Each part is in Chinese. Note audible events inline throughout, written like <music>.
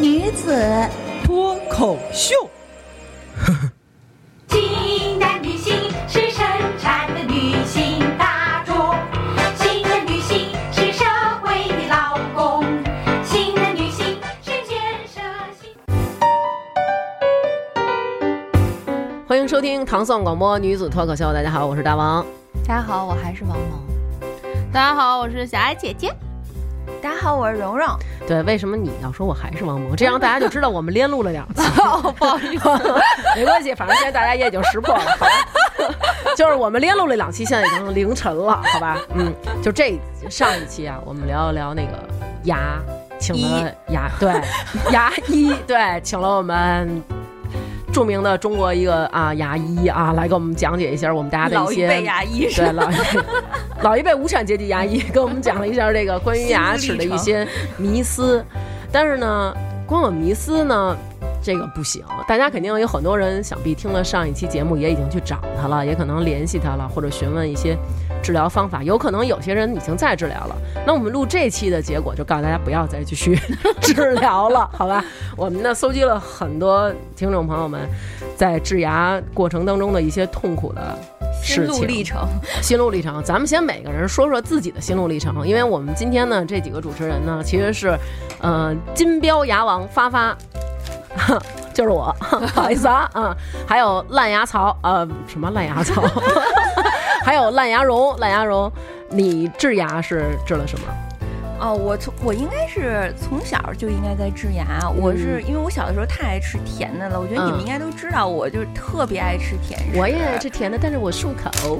女子脱口秀。新的女性是生产的女性大众，新的女性是社会的劳工，新的女性是建设性。欢迎收听唐宋广播女子脱口秀。大家好，我是大王。大家好，我还是王萌。大家好，我是小爱姐姐。大家好，我是蓉蓉。对，为什么你要说我还是王萌？这样大家就知道我们连录了两次。<laughs> 不好意思，<laughs> 没关系，反正现在大家也已经识破了，好吧？就是我们连录了两期，现在已经凌晨了，好吧？<laughs> 嗯，就这上一期啊，我们聊一聊那个牙，请了牙，对，牙医，对，请了我们。著名的中国一个啊牙医啊，来给我们讲解一下我们大家的一些老一辈牙医是对老一辈老一辈无产阶级牙医跟我们讲了一下这个关于牙齿的一些迷思，但是呢，光有迷思呢。这个不行，大家肯定有很多人，想必听了上一期节目也已经去找他了，也可能联系他了，或者询问一些治疗方法。有可能有些人已经在治疗了。那我们录这期的结果就告诉大家不要再继续 <laughs> 治疗了，好吧？我们呢搜集了很多听众朋友们在治牙过程当中的一些痛苦的心路历程，心路历程。咱们先每个人说说自己的心路历程，因为我们今天呢这几个主持人呢其实是，呃，金标牙王发发。<laughs> 就是我，<laughs> 不好意思啊，嗯，还有烂牙槽，呃，什么烂牙槽？<laughs> 还有烂牙绒，烂牙绒，你治牙是治了什么？哦，我从我应该是从小就应该在治牙，我是因为我小的时候太爱吃甜的了，我觉得你们应该都知道，我就是特别爱吃甜食。我也爱吃甜的，但是我漱口。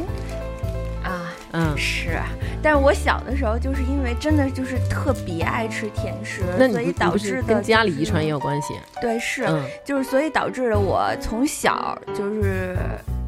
啊，嗯，是，但是我小的时候就是因为真的就是特别爱吃甜食，那所以导致的、跟家里遗传也有关系。对，是，嗯就是所以导致了我从小就是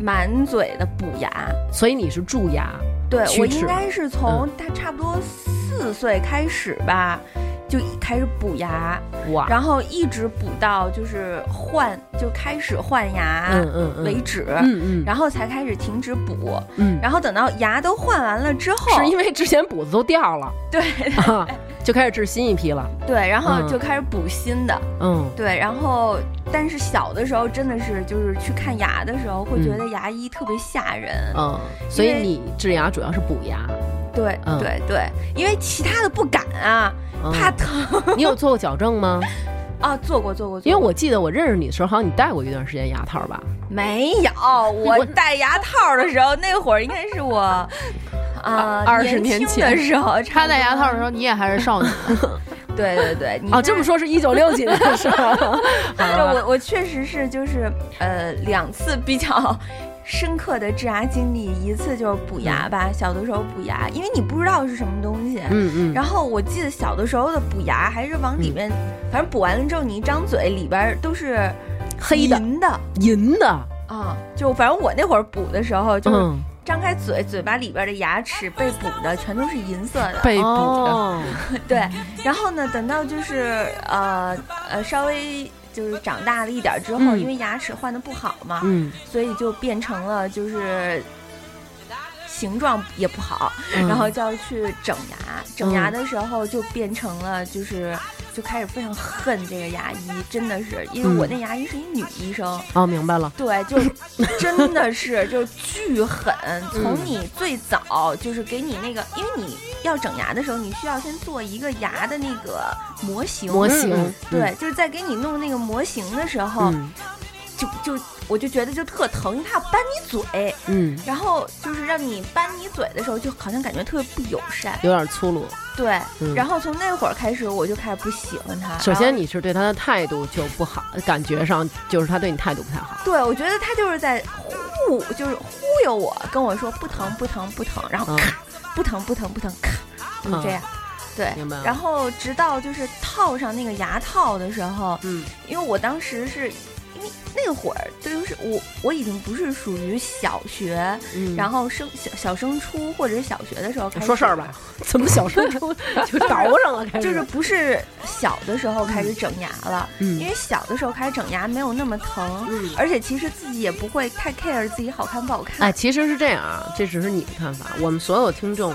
满嘴的补牙。所以你是蛀牙，对我应该是从他差不多四岁开始吧，就开始补牙，哇，然后一直补到就是换就开始换牙嗯嗯嗯。为止，嗯嗯，然后才开始停止补。嗯，然后等到牙都换完了之后，是因为之前补的都掉了，<laughs> 对啊，就开始治新一批了。对，然后嗯。就开始补新的。嗯，对，然后但是小的时候真的是就是去看牙的时候，会觉得牙医特别吓人。嗯，所以你治牙主要是补牙，对嗯。对对，因为其他的不敢啊，嗯怕疼你有做过矫正吗？<laughs> 啊。做过做过，因为我记得我认识你的时候，好像你戴过一段时间牙套吧？没有，<laughs> 我戴牙套的时候，那会儿应该是我啊二十年前的时候，他戴牙套的时候，你也还是少女。<laughs> 对对对，你哦，这么说是一九六几年的时候。对我我确实是就是呃两次比较深刻的治牙经历，一次就是补牙吧，小的时候补牙，因为你不知道是什么东西。嗯嗯，然后我记得小的时候的补牙还是往里面，反正补完了之后你一张嘴里边都是黑的、银的。银的，啊，就反正我那会儿补的时候就是嗯，张开嘴，嘴巴里边的牙齿被补的全都是银色的。被补的，哦。<laughs> 对，然后呢，等到就是呃呃稍微就是长大了一点之后，嗯。因为牙齿换的不好嘛，嗯，所以就变成了就是形状也不好，嗯。然后就要去整牙。整牙的时候就变成了就是就开始非常恨这个牙医，真的是因为我嗯那牙医是一女医生。哦，明白了，对，就 <laughs> 真的是就巨狠。从嗯你最早就是给你那个，因为你要整牙的时候，你需要先做一个牙的那个模型。模型嗯，对，就是在给你弄那个模型的时候，嗯就就我就觉得就特疼，因为他要扳你嘴，嗯，然后就是让你扳你嘴的时候，就好像感觉特别不友善。有点粗鲁。对，嗯然后从那会儿开始，我就开始不喜欢他。首先你是对他的态度就不好，感觉上就是他对你态度不太好。对，我觉得他就是在忽，就是忽悠我，跟我说不疼不疼不疼，然后嗯咔，不疼不疼不疼，咔，就是这样。对然后直到就是套上那个牙套的时候，嗯因为我当时是那会儿就是我我已经不是属于小学，嗯，然后升小小升初或者是小学的时候开始说事儿吧，<laughs> 怎么小升初 <laughs> 就倒上了？开始就是不是小的时候开始整牙了，嗯因为小的时候开始整牙没有那么疼，嗯而且其实自己也不会太 care 自己好看不好看。哎，其实是这样啊，这只是你的看法。我们所有听众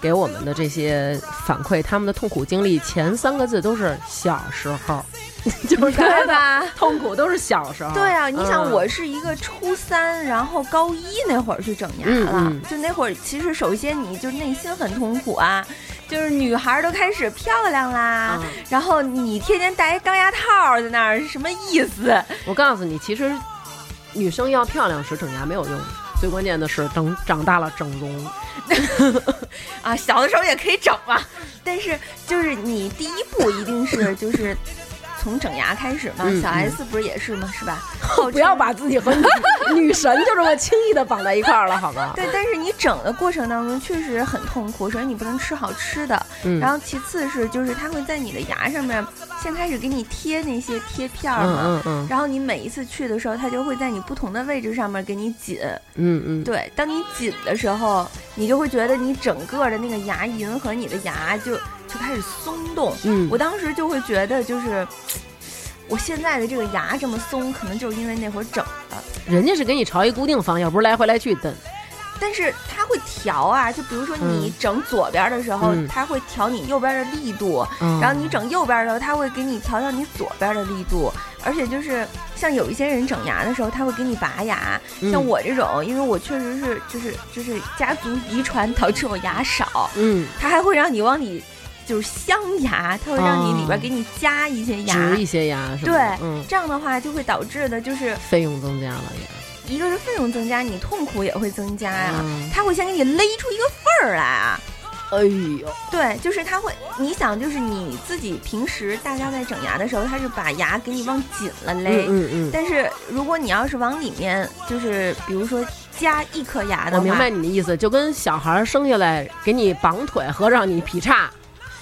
给我们的这些反馈，他们的痛苦经历前三个字都是小时候，<laughs> 就是对吧？痛苦都是小时候。对啊，你想嗯我是一个初三，然后高一那会儿去整牙了，嗯嗯就那会儿其实首先你就内心很痛苦啊，就是女孩儿都开始漂亮啦，嗯然后你天天戴一钢牙套在那儿，是什么意思？我告诉你，其实女生要漂亮时整牙没有用，最关键的是等长大了整容。<laughs> 啊，小的时候也可以整嘛，但是就是你第一步一定是就是从整牙开始嘛，小 S 不是也是吗？是吧？<laughs> 号不要把自己和女 <laughs> 女神就这么轻易的绑在一块儿了，好吗？对，但是你整的过程当中确实很痛苦。首先你不能吃好吃的，嗯然后其次是就是它会在你的牙上面先开始给你贴那些贴片嘛，然后你每一次去的时候，它就会在你不同的位置上面给你紧。嗯嗯，对，当你紧的时候，你就会觉得你整个的那个牙龈和你的牙就就开始松动。嗯，我当时就会觉得就是。我现在的这个牙这么松，可能就是因为那会儿整的。人家是给你朝一固定方向，不是来回来去蹬。但是它会调啊，就比如说你嗯整左边的时候，嗯它会调你右边的力度，嗯然后你整右边的时候，它会给你调到你左边的力度。而且就是像有一些人整牙的时候，他会给你拔牙，嗯像我这种，因为我确实是就是就是家族遗传导致我牙少，嗯，它还会让你往里就是镶牙，它会让你里边哦给你加一些牙。植一些牙是吧？对嗯，这样的话就会导致的就是费用增加了也。一个是费用增加，你痛苦也会增加呀、嗯它会先给你勒出一个缝儿来啊。哎呦，对，就是它会，你想，就是你自己平时大家在整牙的时候，它是把牙给你往紧了勒，嗯嗯但是如果你要是往里面，就是比如说加一颗牙嗯，的话，我明白你的意思，就跟小孩生下来给你绑腿和让你劈叉，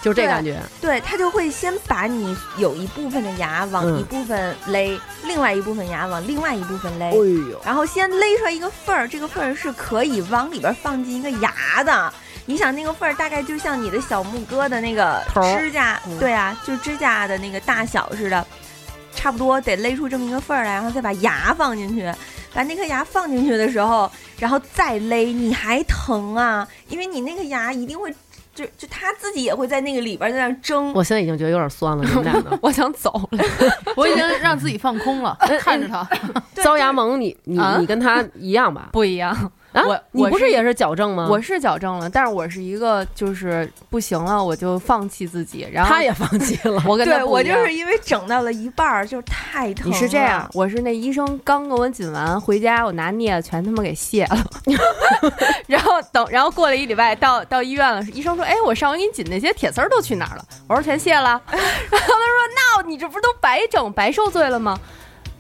就这对感觉。对，它就会先把你有一部分的牙往嗯一部分勒，另外一部分牙往另外一部分勒，哎呦，然后先勒出来一个缝儿，这个缝儿是可以往里边放进一个牙的。你想那个缝儿大概就像你的小木哥的那个指甲，嗯对啊，就指甲的那个大小似的，差不多得勒出这么一个缝儿来，然后再把牙放进去。把那颗牙放进去的时候，然后再勒，你还疼啊？因为你那个牙一定会，就就他自己也会在那个里边在那儿争。我现在已经觉得有点酸了，你们俩呢？<laughs> 我想走了，<laughs> 我已经让自己放空了，看着他对 <laughs> 遭牙萌，你你啊你跟他一样吧？不一样。啊我，你不是也是矫正吗？我是矫正了，但是我是一个就是不行了，我就放弃自己，然后他也放弃了。<laughs> 我跟他对我就是因为整到了一半儿，就太疼了。你是这样，我是那医生刚给我紧完，回家我拿镊子全他妈给卸了，<laughs> 然后等，然后过了一礼拜到到医院了，医生说，哎，我上回给你紧那些铁丝儿都去哪儿了？我说全卸了，<laughs> 然后他说，那你这不是都白整白受罪了吗？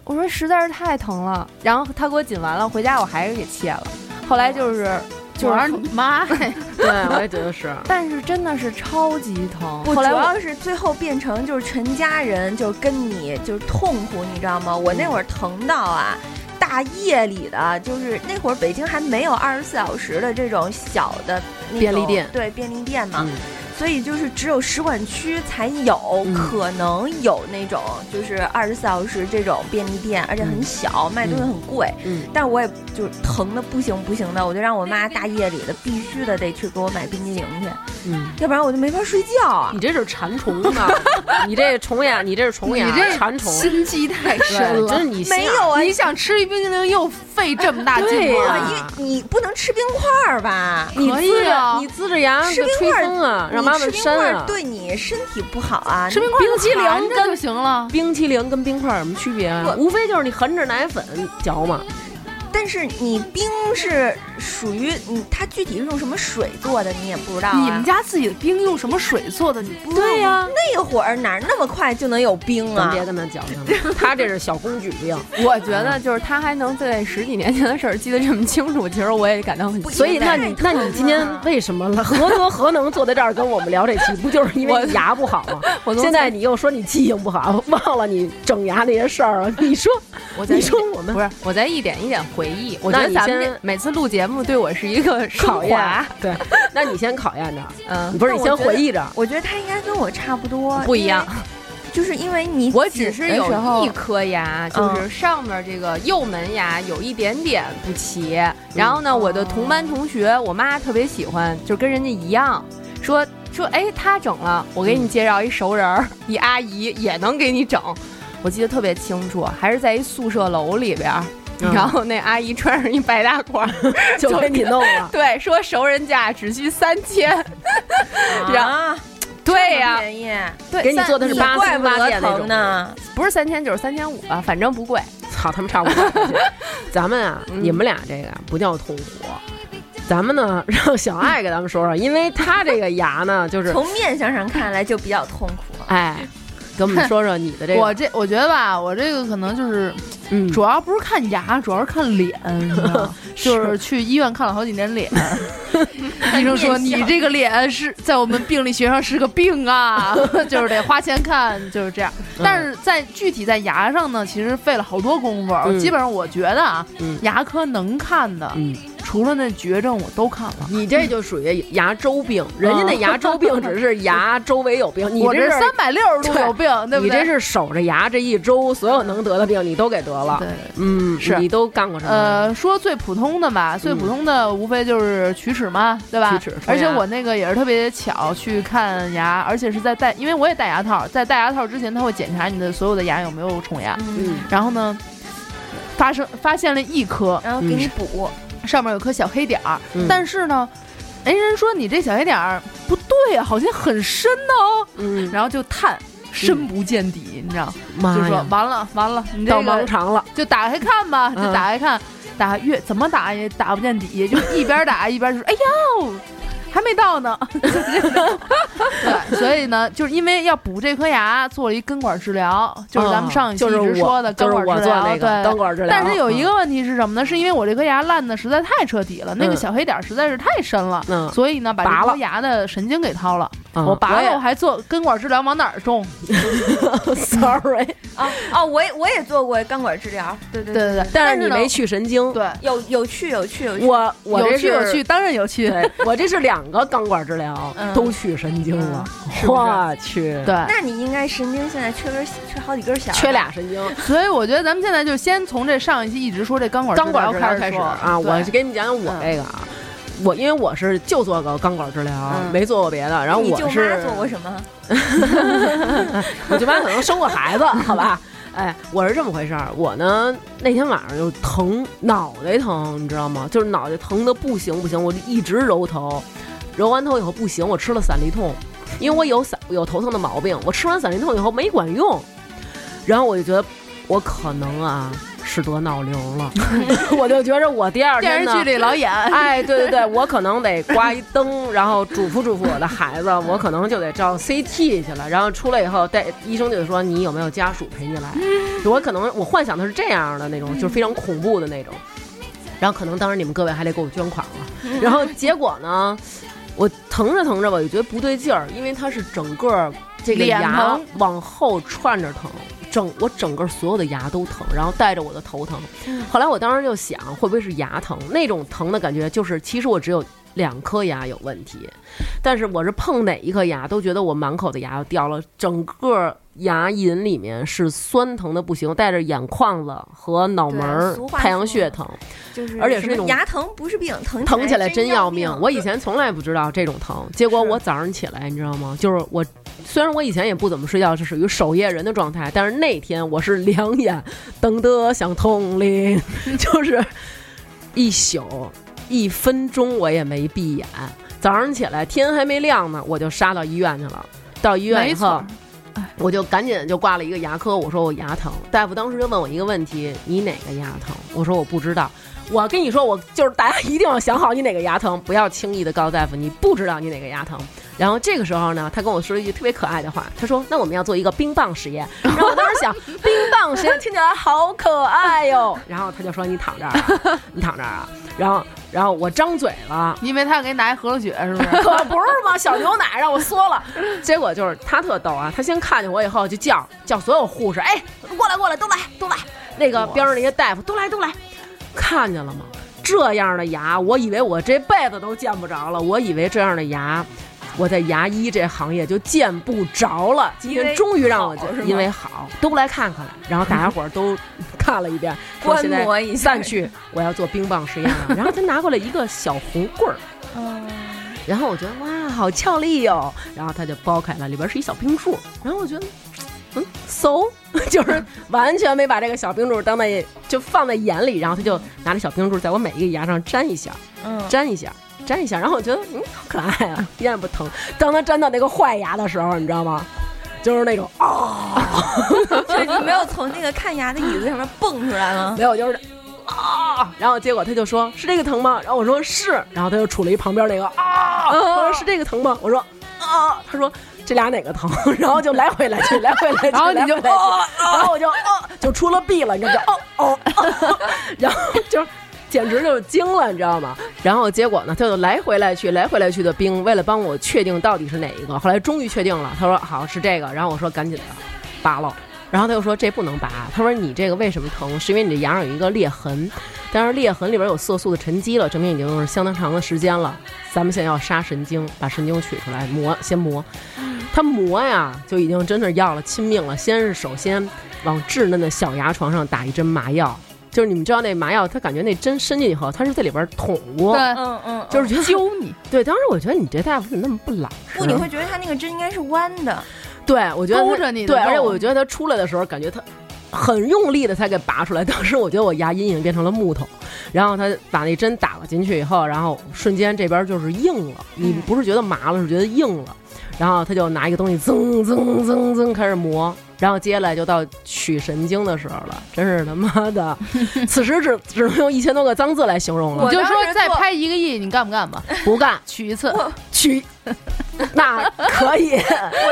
我说实在是太疼了，然后他给我紧完了，回家我还是给切了，后来就是就是，你妈呀！<laughs> 对，我也觉得是。但是真的是超级疼，后来我主要是最后变成就是全家人就跟你就是痛苦，你知道吗？我那会儿疼到啊，大夜里的，就是那会儿北京还没有二十四小时的这种小的那种便利店对便利店嘛，嗯所以就是只有使馆区才有、嗯可能有那种就是二十四小时这种便利店，而且很小，卖东西很贵。嗯，但我也就是疼的不行不行的，我就让我妈大夜里的必须的得去给我买冰激凌去，嗯，要不然我就没法睡觉啊你。这是馋虫呢，<laughs> 你这虫眼，你这是虫眼，你这馋虫，心机太深了，真。你没有啊，你想吃一冰激凌又费这么大劲吗？因为你不能吃冰块儿吧？你可以呲着啊你呲着牙吃冰块儿风啊，让妈妈你吃冰块。对你身体不好啊。吃冰块冰淇淋跟就行了。冰淇淋跟冰块有什么区别啊？无非就是你含着奶粉嚼嘛。但是你冰是属于你，它具体是用什么水做的，你也不知道、啊。你们家自己的冰用什么水做的？你不知道对呀、那会儿哪儿那么快就能有冰啊？咱别跟他矫情了，<laughs> 他这是小公举病。我觉得就是他还能对十几年前的事儿记得这么清楚，其实我也感到很 <laughs> 所以，那你那你今天为什么了？何德何能坐在这儿跟我们聊这期？不就是因为你牙不好吗？<laughs> 我现在你又说你记性不好，忘了你整牙那些事儿了。你说，我你说我们不是我在一点一点回忆，我觉得咱们每次录节目对我是一个 <laughs> <laughs> 考验，对，<laughs> 那你先考验着，嗯，不是你先回忆着。我觉得他应该跟我差不多，不一样。就是因为你我只是有一颗牙，就是上面这个右门牙有一点点不齐。然后呢，我的同班同学，我妈特别喜欢，就跟人家一样，说说哎，他整了，我给你介绍一熟人儿，一阿姨也能给你整。我记得特别清楚，还是在一宿舍楼里边儿。嗯然后那阿姨穿上一白大褂儿，<laughs> 就给你弄了。<laughs> 对，说熟人价只需三千。然后啊，对呀、便宜，对，给你做的是八怪不得四八店那种。呢。不是三千就是三千五吧，反正不贵。操他们差不多。<laughs> 咱们啊，你们俩这个不叫痛苦，咱们呢让小爱给咱们说说，因为他这个牙呢，就是从面相上看来就比较痛苦。哎，给我们说说你的这个，我这我觉得吧，我这个可能就是嗯，主要不是看牙，主要是看脸？<laughs> 就是去医院看了好几年脸，<laughs> 医生说你这个脸是在我们病理学上是个病啊，<laughs> 就是得花钱看，就是这样。但是在具体在牙上呢，其实费了好多功夫。嗯。基本上我觉得啊，嗯。牙科能看的，嗯，除了那绝症我都看了。你这就属于牙周病，人家那牙周病只是牙周围有病，<laughs> 你我这这是三百六十度有病，对不对？你这是守着牙这一周，所有能得的病你都给得了。对。嗯，是你都干过什么？呃，说最普通的吧，最普通的无非就是龋齿嘛，对吧？龋齿而且我那个也是特别巧去看牙，而且是在戴，因为我也戴牙套，在戴牙套之前，他会检查你的所有的牙有没有虫牙。嗯，然后呢，发生发现了一颗，然后给你补，上面有颗小黑点儿，嗯但是呢，哎，人说你这小黑点儿不对啊，好像很深呢哦，嗯，然后就探。深不见底，你知道，吗就说呀，完了完了，你这到个盲肠了。就打开看吧，就嗯打开看，打越怎么打也打不见底，就一边打一边就说：“哎呦，还没到呢。<laughs> ”对，所以呢，就是因为要补这颗牙，做了一根管治疗，就是咱们上一期一直说的根管治疗。做那个对根管治疗，但是有一嗯个问题是什么呢？是因为我这颗牙烂的实在太彻底了，那个嗯小黑点儿实在是太深了，嗯，所以呢，把这颗牙的神经给掏了。嗯我拔了，我还做根管治疗，往哪儿种？<laughs> sorry，啊哦，我也我也做过根管治疗，对对对对但是你没去神经。对，有有趣有趣有趣。我我这是有趣有趣，当然有趣。我这是两个钢管治疗，嗯都去神经了，我去，对，那你应该神经现在缺根缺好几根弦儿，缺俩神经。所以我觉得咱们现在就先从这上一期一直说这钢管钢管治疗开始开说啊，我就给你们讲讲我这个啊，我因为我是就做个钢管治疗，嗯没做过别的。然后你舅我是妈做过什么？<laughs> 我舅妈可能生过孩子，好吧？哎，我是这么回事儿。我呢那天晚上就疼，脑袋疼，你知道吗？就是脑袋疼的不行不行，我就一直揉头，揉完头以后不行，我吃了散利痛，因为我有散有头疼的毛病，我吃完散利痛以后没管用，然后我就觉得我可能啊是得脑瘤了，<laughs> <laughs> 我就觉着我第二天呢电视剧里老演，哎，对对对，我可能得刮一灯，然后嘱咐嘱咐我的孩子，<laughs> 我可能就得照 CT 去了。然后出来以后，带医生就得说你有没有家属陪你来。我可能我幻想的是这样的那种，就是非常恐怖的那种。然后可能当时你们各位还得给我捐款了。然后结果呢，我疼着疼着吧，我就觉得不对劲儿，因为它是整个这个牙往后串着疼。整我整个所有的牙都疼，然后带着我的头疼。后来我当时就想，会不会是牙疼？那种疼的感觉就是，其实我只有两颗牙有问题，但是我是碰哪一颗牙都觉得我满口的牙要掉了，整个牙龈里面是酸疼的不行，带着眼眶子和脑门太阳穴疼，就是而且是那种牙疼不是病，疼疼起来真要要命。我以前从来不知道这种疼，结果我早上起来，你知道吗？就是我虽然我以前也不怎么睡觉，是属于守夜人的状态，但是那天我是两眼瞪得像铜铃，<laughs> 就是一宿一分钟我也没闭眼。早上起来天还没亮呢，我就杀到医院去了。到医院以后，我就赶紧就挂了一个牙科，我说我牙疼。大夫当时就问我一个问题：你哪个牙疼？我说我不知道。我跟你说，我就是大家一定要想好你哪个牙疼，不要轻易的告诉大夫你不知道你哪个牙疼。然后这个时候呢，他跟我说了一句特别可爱的话，他说：“那我们要做一个冰棒实验。”然后我当时想，冰棒实验听起来好可爱哟。然后他就说：“你躺这儿啊，你躺这儿啊。”然后，然后我张嘴了，因为他要给你拿一和乐雪是不是？<laughs> 可不是嘛，小牛奶让我缩了。结果就是他特逗啊，他先看见我以后就叫叫所有护士，哎，过来过来，都来都来。那个边上那些大夫都来都来，看见了吗？这样的牙，我以为我这辈子都见不着了。我以为这样的牙，我在牙医这行业就见不着了。今天终于让我因为好是吗因为好，都来看看来。然后大家伙儿都看了一遍，说 <laughs> 观现在摩一下散去，我要做冰棒实验了。<laughs> 然后他拿过来一个小红棍儿。嗯，然后我觉得哇，好俏丽哟、然后他就剥开了，里边是一小冰柱。然后我觉得，嗯，so，<laughs> 就是完全没把这个小冰柱当在就放在眼里。然后他就拿着小冰柱在我每一个牙上粘一下，嗯粘一下，粘一下。然后我觉得，嗯，好可爱啊，一点也不疼。当他粘到那个坏牙的时候，你知道吗？就是那种啊，<laughs> 就是你没有从那个看牙的椅子上面蹦出来吗？没有，就是啊，然后结果他就说是这个疼吗？然后我说是，然后他就杵了一旁边那个啊，他说是这个疼吗？我说啊，他说这俩哪个疼？<laughs> 然后就来回来去，<laughs> 来回来去，然后你就然后我就哦，就出了 B 了，你知道吗？哦哦，哦 <laughs> 然后就。简直就是惊了，你知道吗？然后结果呢，他就来回来去，来回来去的冰，为了帮我确定到底是哪一个，后来终于确定了。他说好是这个，然后我说赶紧的拔了。然后他又说这不能拔，他说你这个为什么疼？是因为你这牙上有一个裂痕，但是裂痕里边有色素的沉积了，证明已经是相当长的时间了。咱们现在要杀神经，把神经取出来磨，先磨。他磨呀，就已经真的要了亲命了。先是首先往稚嫩的小牙床上打一针麻药，就是你们知道那麻药，他感觉那针伸进去以后，他是在里边捅过，对，嗯嗯，就是觉得揪你，<laughs> 对。当时我觉得你这大夫怎么那么不老实？不，你会觉得他那个针应该是弯的，对，我觉得勾着你的对，而且我觉得他出来的时候，感觉他很用力的才给拔出来。当时我觉得我牙龈已经变成了木头，然后他把那针打了进去以后，然后瞬间这边就是硬了，你不是觉得麻了，是觉得硬了。然后他就拿一个东西噌噌噌噌开始磨，然后接下来就到取神经的时候了，真是他妈的，<laughs> 此时只只能用一千多个脏字来形容了我，就说再拍一个亿，你干不干吧？不干。取一次，取，<laughs> 那可以，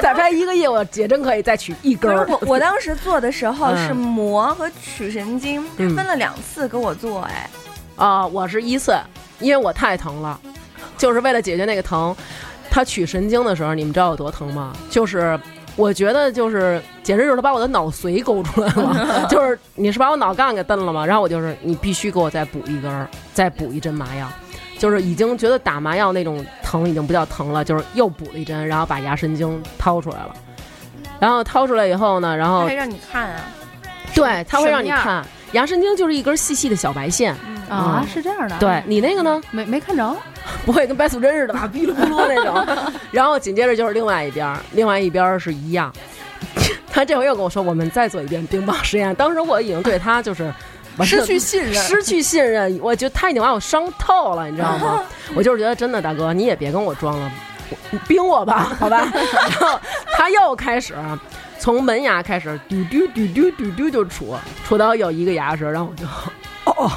再拍一个亿，我姐真可以再取一根儿。我我当时做的时候嗯是磨和取神经，嗯分了两次给我做，哎，啊、我是一次，因为我太疼了，就是为了解决那个疼。他取神经的时候，你们知道有多疼吗？就是我觉得就是简直就是他把我的脑髓勾出来了，<laughs> 就是你是把我脑干给蹬了吗？然后我就是你必须给我再补一根儿，再补一针麻药。就是已经觉得打麻药那种疼已经不叫疼了，就是又补了一针，然后把牙神经掏出来了。然后掏出来以后呢，然后还让你看啊，对，他会让你看牙神经就是一根细细的小白线。啊嗯，是这样的。对，你那个呢？没没看着，<laughs> 不会跟白素贞似的吧，哔噜咕噜那种。然后紧接着就是另外一边儿，另外一边儿是一样。<laughs> 他这回又跟我说，我们再做一遍冰棒实验。当时我已经对他就是失去信任，失去信任，我觉得他已经把我伤透了，你知道吗？<laughs> 我就是觉得真的，大哥，你也别跟我装了，你冰我吧，好吧？然后他又开始从门牙开始嘟嘟嘟嘟嘟嘟就杵，杵到有一个牙时，然后我就哦，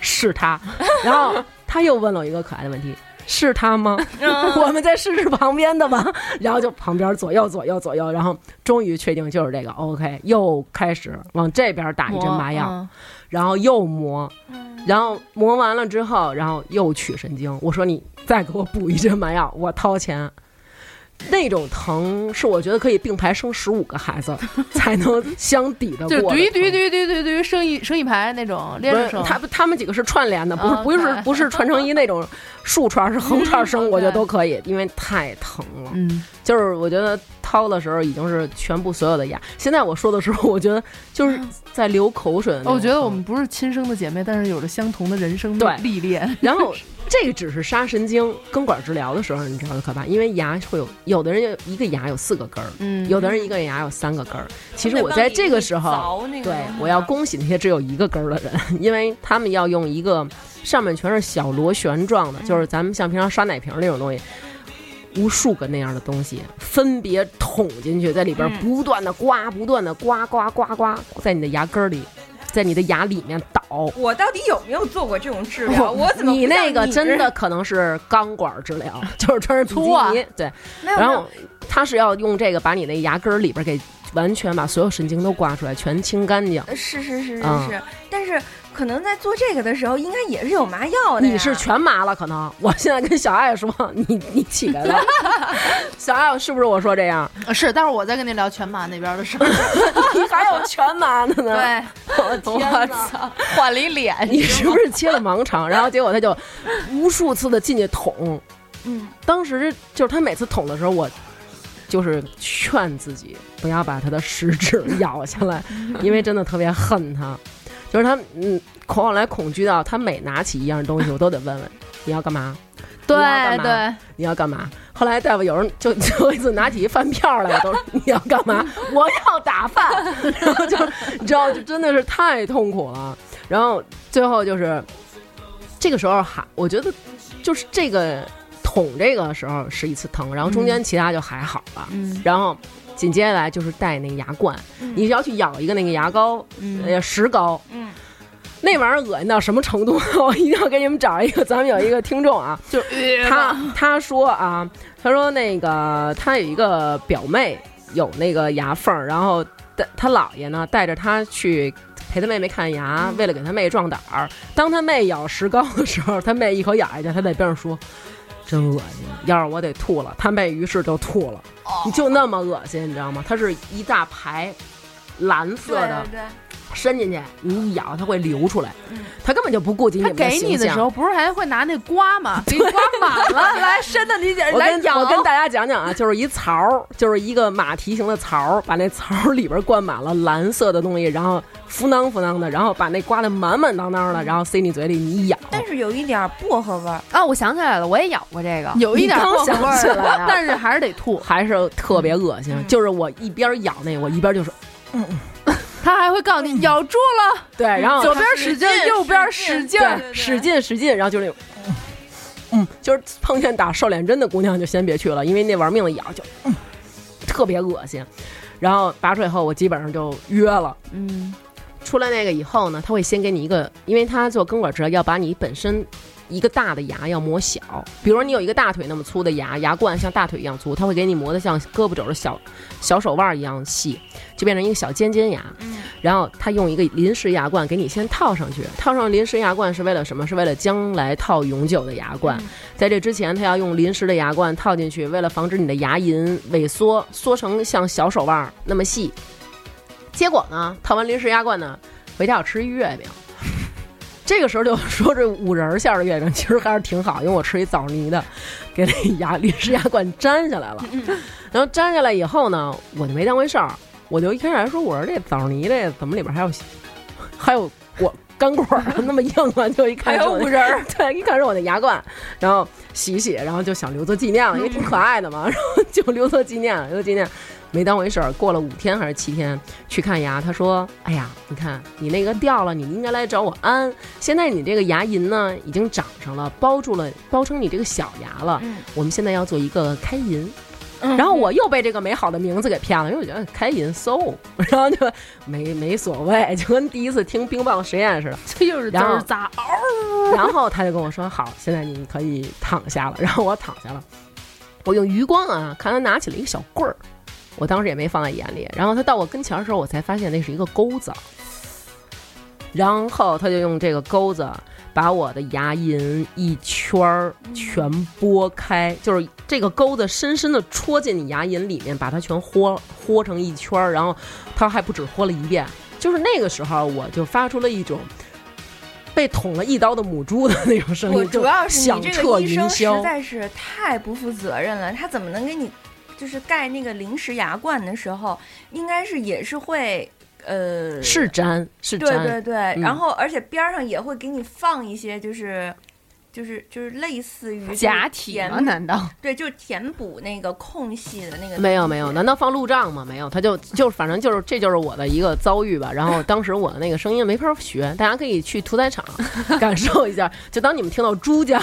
是他，然后他又问了我一个可爱的问题。是他吗？<laughs> <laughs> 我们再试试旁边的吧。<laughs> 然后就旁边左右左右左右，然后终于确定就是这个。OK，又开始往这边打一针麻药，嗯然后又磨，然后磨完了之后，然后又取神经。我说你再给我补一针麻药，我掏钱。那种疼是我觉得可以并排生十五个孩子 <laughs> 才能相抵的过就的疼。怼怼怼怼怼怼生一生一排那种连着生，不是他他们几个是串联的，不是啊不是不是串成一那种竖串，是横串生，嗯我觉得都可以，因为太疼了。嗯，就是我觉得掏的时候已经是全部所有的牙，现在我说的时候，我觉得就是在流口水。我觉得我们不是亲生的姐妹，但是有着相同的人生对历练。<laughs> 然后这个只是杀神经根管治疗的时候，你知道多可怕？因为牙会有有的人有一个牙有四个根儿，嗯有的人一个牙有三个根儿。其实我在这个时候，对我要恭喜那些只有一个根儿的人，因为他们要用一个上面全是小螺旋状的，就是咱们像平常刷奶瓶儿那种东西。无数个那样的东西分别捅进去，在里边嗯不断的刮，不断的刮刮刮刮，在你的牙根儿里，在你的牙里面倒。我到底有没有做过这种治疗？<laughs> 我怎么你那个真的可能是钢管治疗，<laughs> 就是穿着比基对，然后他是要用这个把你那牙根儿里边给完全把所有神经都刮出来，全清干净。呃是是是是嗯是，但是可能在做这个的时候，应该也是有麻药的。你是全麻了，可能。我现在跟小爱说，你你起来了，<laughs> 小爱是不是我说这样？呃是，但是我在跟你聊全麻那边的事儿。<laughs> 你还有全麻的呢？对，<laughs> 我的天我哪！操，换了一脸，你是不是切了盲肠？然后结果他就无数次的进去捅。嗯，当时就是他每次捅的时候，我就是劝自己不要把他的食指咬下来，因为真的特别恨他。就是他，嗯，恐后来恐惧到他每拿起一样东西，我都得问问你要干嘛，对对，你要干嘛？后来大夫有人就 <laughs> 最后一次拿起一饭票来，都说你要干嘛？我要打饭。然后就你知道，就真的是太痛苦了。然后最后就是这个时候还，我觉得就是这个捅这个时候是一次疼，然后中间其他就还好了。嗯然后紧接下来就是带那个牙冠，你要去咬一个那个牙膏，呃，石膏，嗯，那玩意儿恶心到什么程度？<laughs> 我一定要给你们找一个，咱们有一个听众啊，<laughs> 就他他说啊，他说那个他有一个表妹有那个牙缝儿，然后带他姥爷呢带着他去。陪他妹妹看牙，为了给他妹壮胆儿。当他妹咬石膏的时候，他妹一口咬下去，他在边上说：“真恶心，要是我得吐了。”他妹于是就吐了，你就那么恶心，你知道吗？它是一大排蓝色的，伸进去，你一咬它会流出来嗯，他根本就不顾及你的给你的时候，不是还会拿那刮吗？<laughs> 给你刮满了，来伸的你点我跟来咬。我跟大家讲讲啊，就是一槽儿，<laughs> 就是一个马蹄形的槽儿，把那槽儿里边灌满了蓝色的东西，然后浮囊浮囊的，然后把那刮的满满当当的，然后塞你嘴里，你一咬，但是有一点薄荷味儿。啊，我想起来了，我也咬过这个，有一点薄荷味儿，但是还是得吐。还是特别恶心。就是我一边咬那个，我一边就是他还会告诉你咬住了，对，然后左边使劲，右边使劲。使劲使劲，然后就是那种。嗯，就是碰见打瘦脸针的姑娘就先别去了，因为那玩命的咬就、嗯特别恶心。然后拔出来以后，我基本上就约了。嗯，出来那个以后呢，他会先给你一个，因为他做根管治疗要把你本身一个大的牙要磨小，比如你有一个大腿那么粗的牙，牙冠像大腿一样粗，它会给你磨得像胳膊肘的小小手腕一样细，就变成一个小尖尖牙。然后他用一个临时牙冠给你先套上去，套上临时牙冠是为了什么？是为了将来套永久的牙冠。在这之前，他要用临时的牙冠套进去，为了防止你的牙龈萎缩，缩成像小手腕那么细。结果呢，套完临时牙冠呢，回家要吃一月饼。这个时候就说这五仁馅儿的月饼 <laughs> 其实还是挺好，因为我吃一枣泥的，给那牙临时牙冠粘下来了。然后粘下来以后呢，我就没当回事儿，我就一开始还说，我说这枣泥这怎么里边还有还有果干果那么硬啊？就一看 <laughs> 有五仁儿，<laughs> 对，一看是我的牙冠，然后洗洗，然后就想留作纪念了，因为挺可爱的嘛，然后就留作纪念了，留作纪念。没当回事儿，过了五天还是七天去看牙，他说：“哎呀，你看你那个掉了，你应该来找我安。现在你这个牙龈呢已经长上了，包住了，包成你这个小牙了。嗯我们现在要做一个开龈。然后我又被这个美好的名字给骗了，因为我觉得开银 so，<laughs> 然后就没没所谓，就跟第一次听冰棒实验似的。这又是滋然后儿？然后他就跟我说：“好，现在你可以躺下了。”然后我躺下了，我用余光啊看他拿起了一个小棍儿，我当时也没放在眼里。然后他到我跟前的时候，我才发现那是一个钩子。然后他就用这个钩子把我的牙龈一圈儿全拨开，就是这个钩子深深的戳进你牙龈里面，把它全豁豁成一圈儿。然后他还不止豁了一遍，就是那个时候我就发出了一种。被捅了一刀的母猪的那种声音，我主要是响你这彻个医生云霄实。在是太不负责任了，他怎么能给你就是盖那个临时牙冠的时候，应该是也是会呃是粘，是粘，对对，嗯然后而且边儿上也会给你放一些就是。就是就是类似于假体填吗？难道？对，就是填补那个空隙的那个。没有没有，难道放路障吗？没有，他就就反正就是这就是我的一个遭遇吧。然后当时我的那个声音没法学，大家可以去屠宰场 <laughs> 感受一下。就当你们听到猪叫，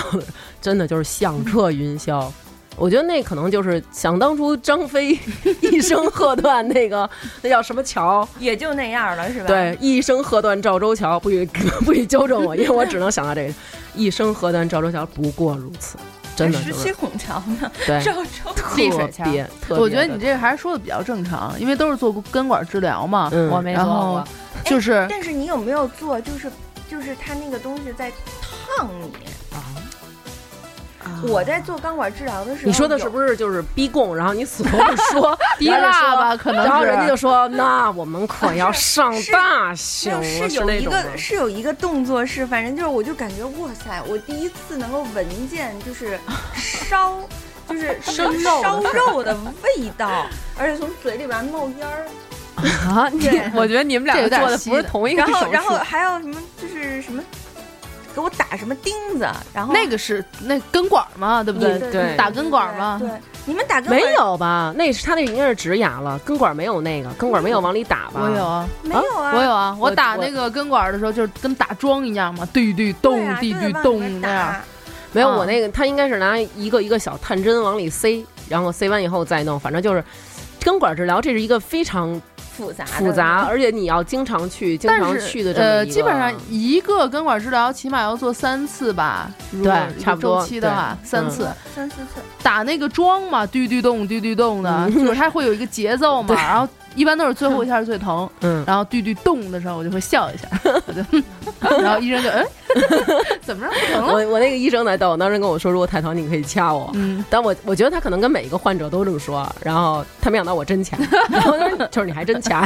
真的就是响彻云霄。我觉得那可能就是想当初张飞 <laughs> 一声喝断那个那叫什么桥？也就那样了，是吧？对，一声喝断赵州桥，不许 <laughs> 不许纠正我，因为我只能想到这个，一声喝断赵州桥，不过如此，真的就是十七孔桥呢，对，<laughs> 赵州特丽水桥别特别的。我觉得你这个还是说的比较正常，因为都是做根管治疗嘛，嗯我没做过，就是但是你有没有做？就是就是他那个东西在烫你。我在做钢管治疗的时候，你说的是是？不是就是逼供？然后你死活不说，<laughs> 滴蜡吧，可能。然后人家就说：“那我们可要上大刑了。”是有一个是有一个动作是，反正就是我就感觉哇塞，我第一次能够闻见就是烧，<laughs> 就是生肉烧肉的味道，而且从嘴里边冒烟儿。啊，你对我觉得你们俩这有点做的不是同一个然后，然后还有什么就是什么，给我打什么钉子，然后那个是那根管嘛，对不对？对对打根管嘛。对，你们打根管没有吧？那是他那应该是植牙了，根管没有那个，根管没有往里打吧？我有啊，没有啊？我有啊，我我打那个根管的时候，就是跟打桩一样嘛，对对咚对啊，对咚那样。没有，啊我那个他应该是拿一个一个小探针往里塞，然后塞完以后再弄，反正就是根管治疗，这是一个非常复杂复杂，而且你要经常去、经常去的这么一个呃，基本上一个根管治疗起码要做三次吧，如果对差不多周期的话，三次。三四次。打那个桩嘛，嘟嘟咚嘟嘟咚的，嗯就是它会有一个节奏嘛，<laughs> 然后一般都是最后一下是最疼，<laughs> 嗯，然后对对动的时候我就会笑一下，<laughs> 我就，<laughs> 然后医生就嗯，怎么着不疼了？我我那个医生来逗我，当时跟我说，如果太疼你可以掐我。嗯，但我我觉得他可能跟每一个患者都这么说，然后他没想到我真掐，然后他说就是你还真掐，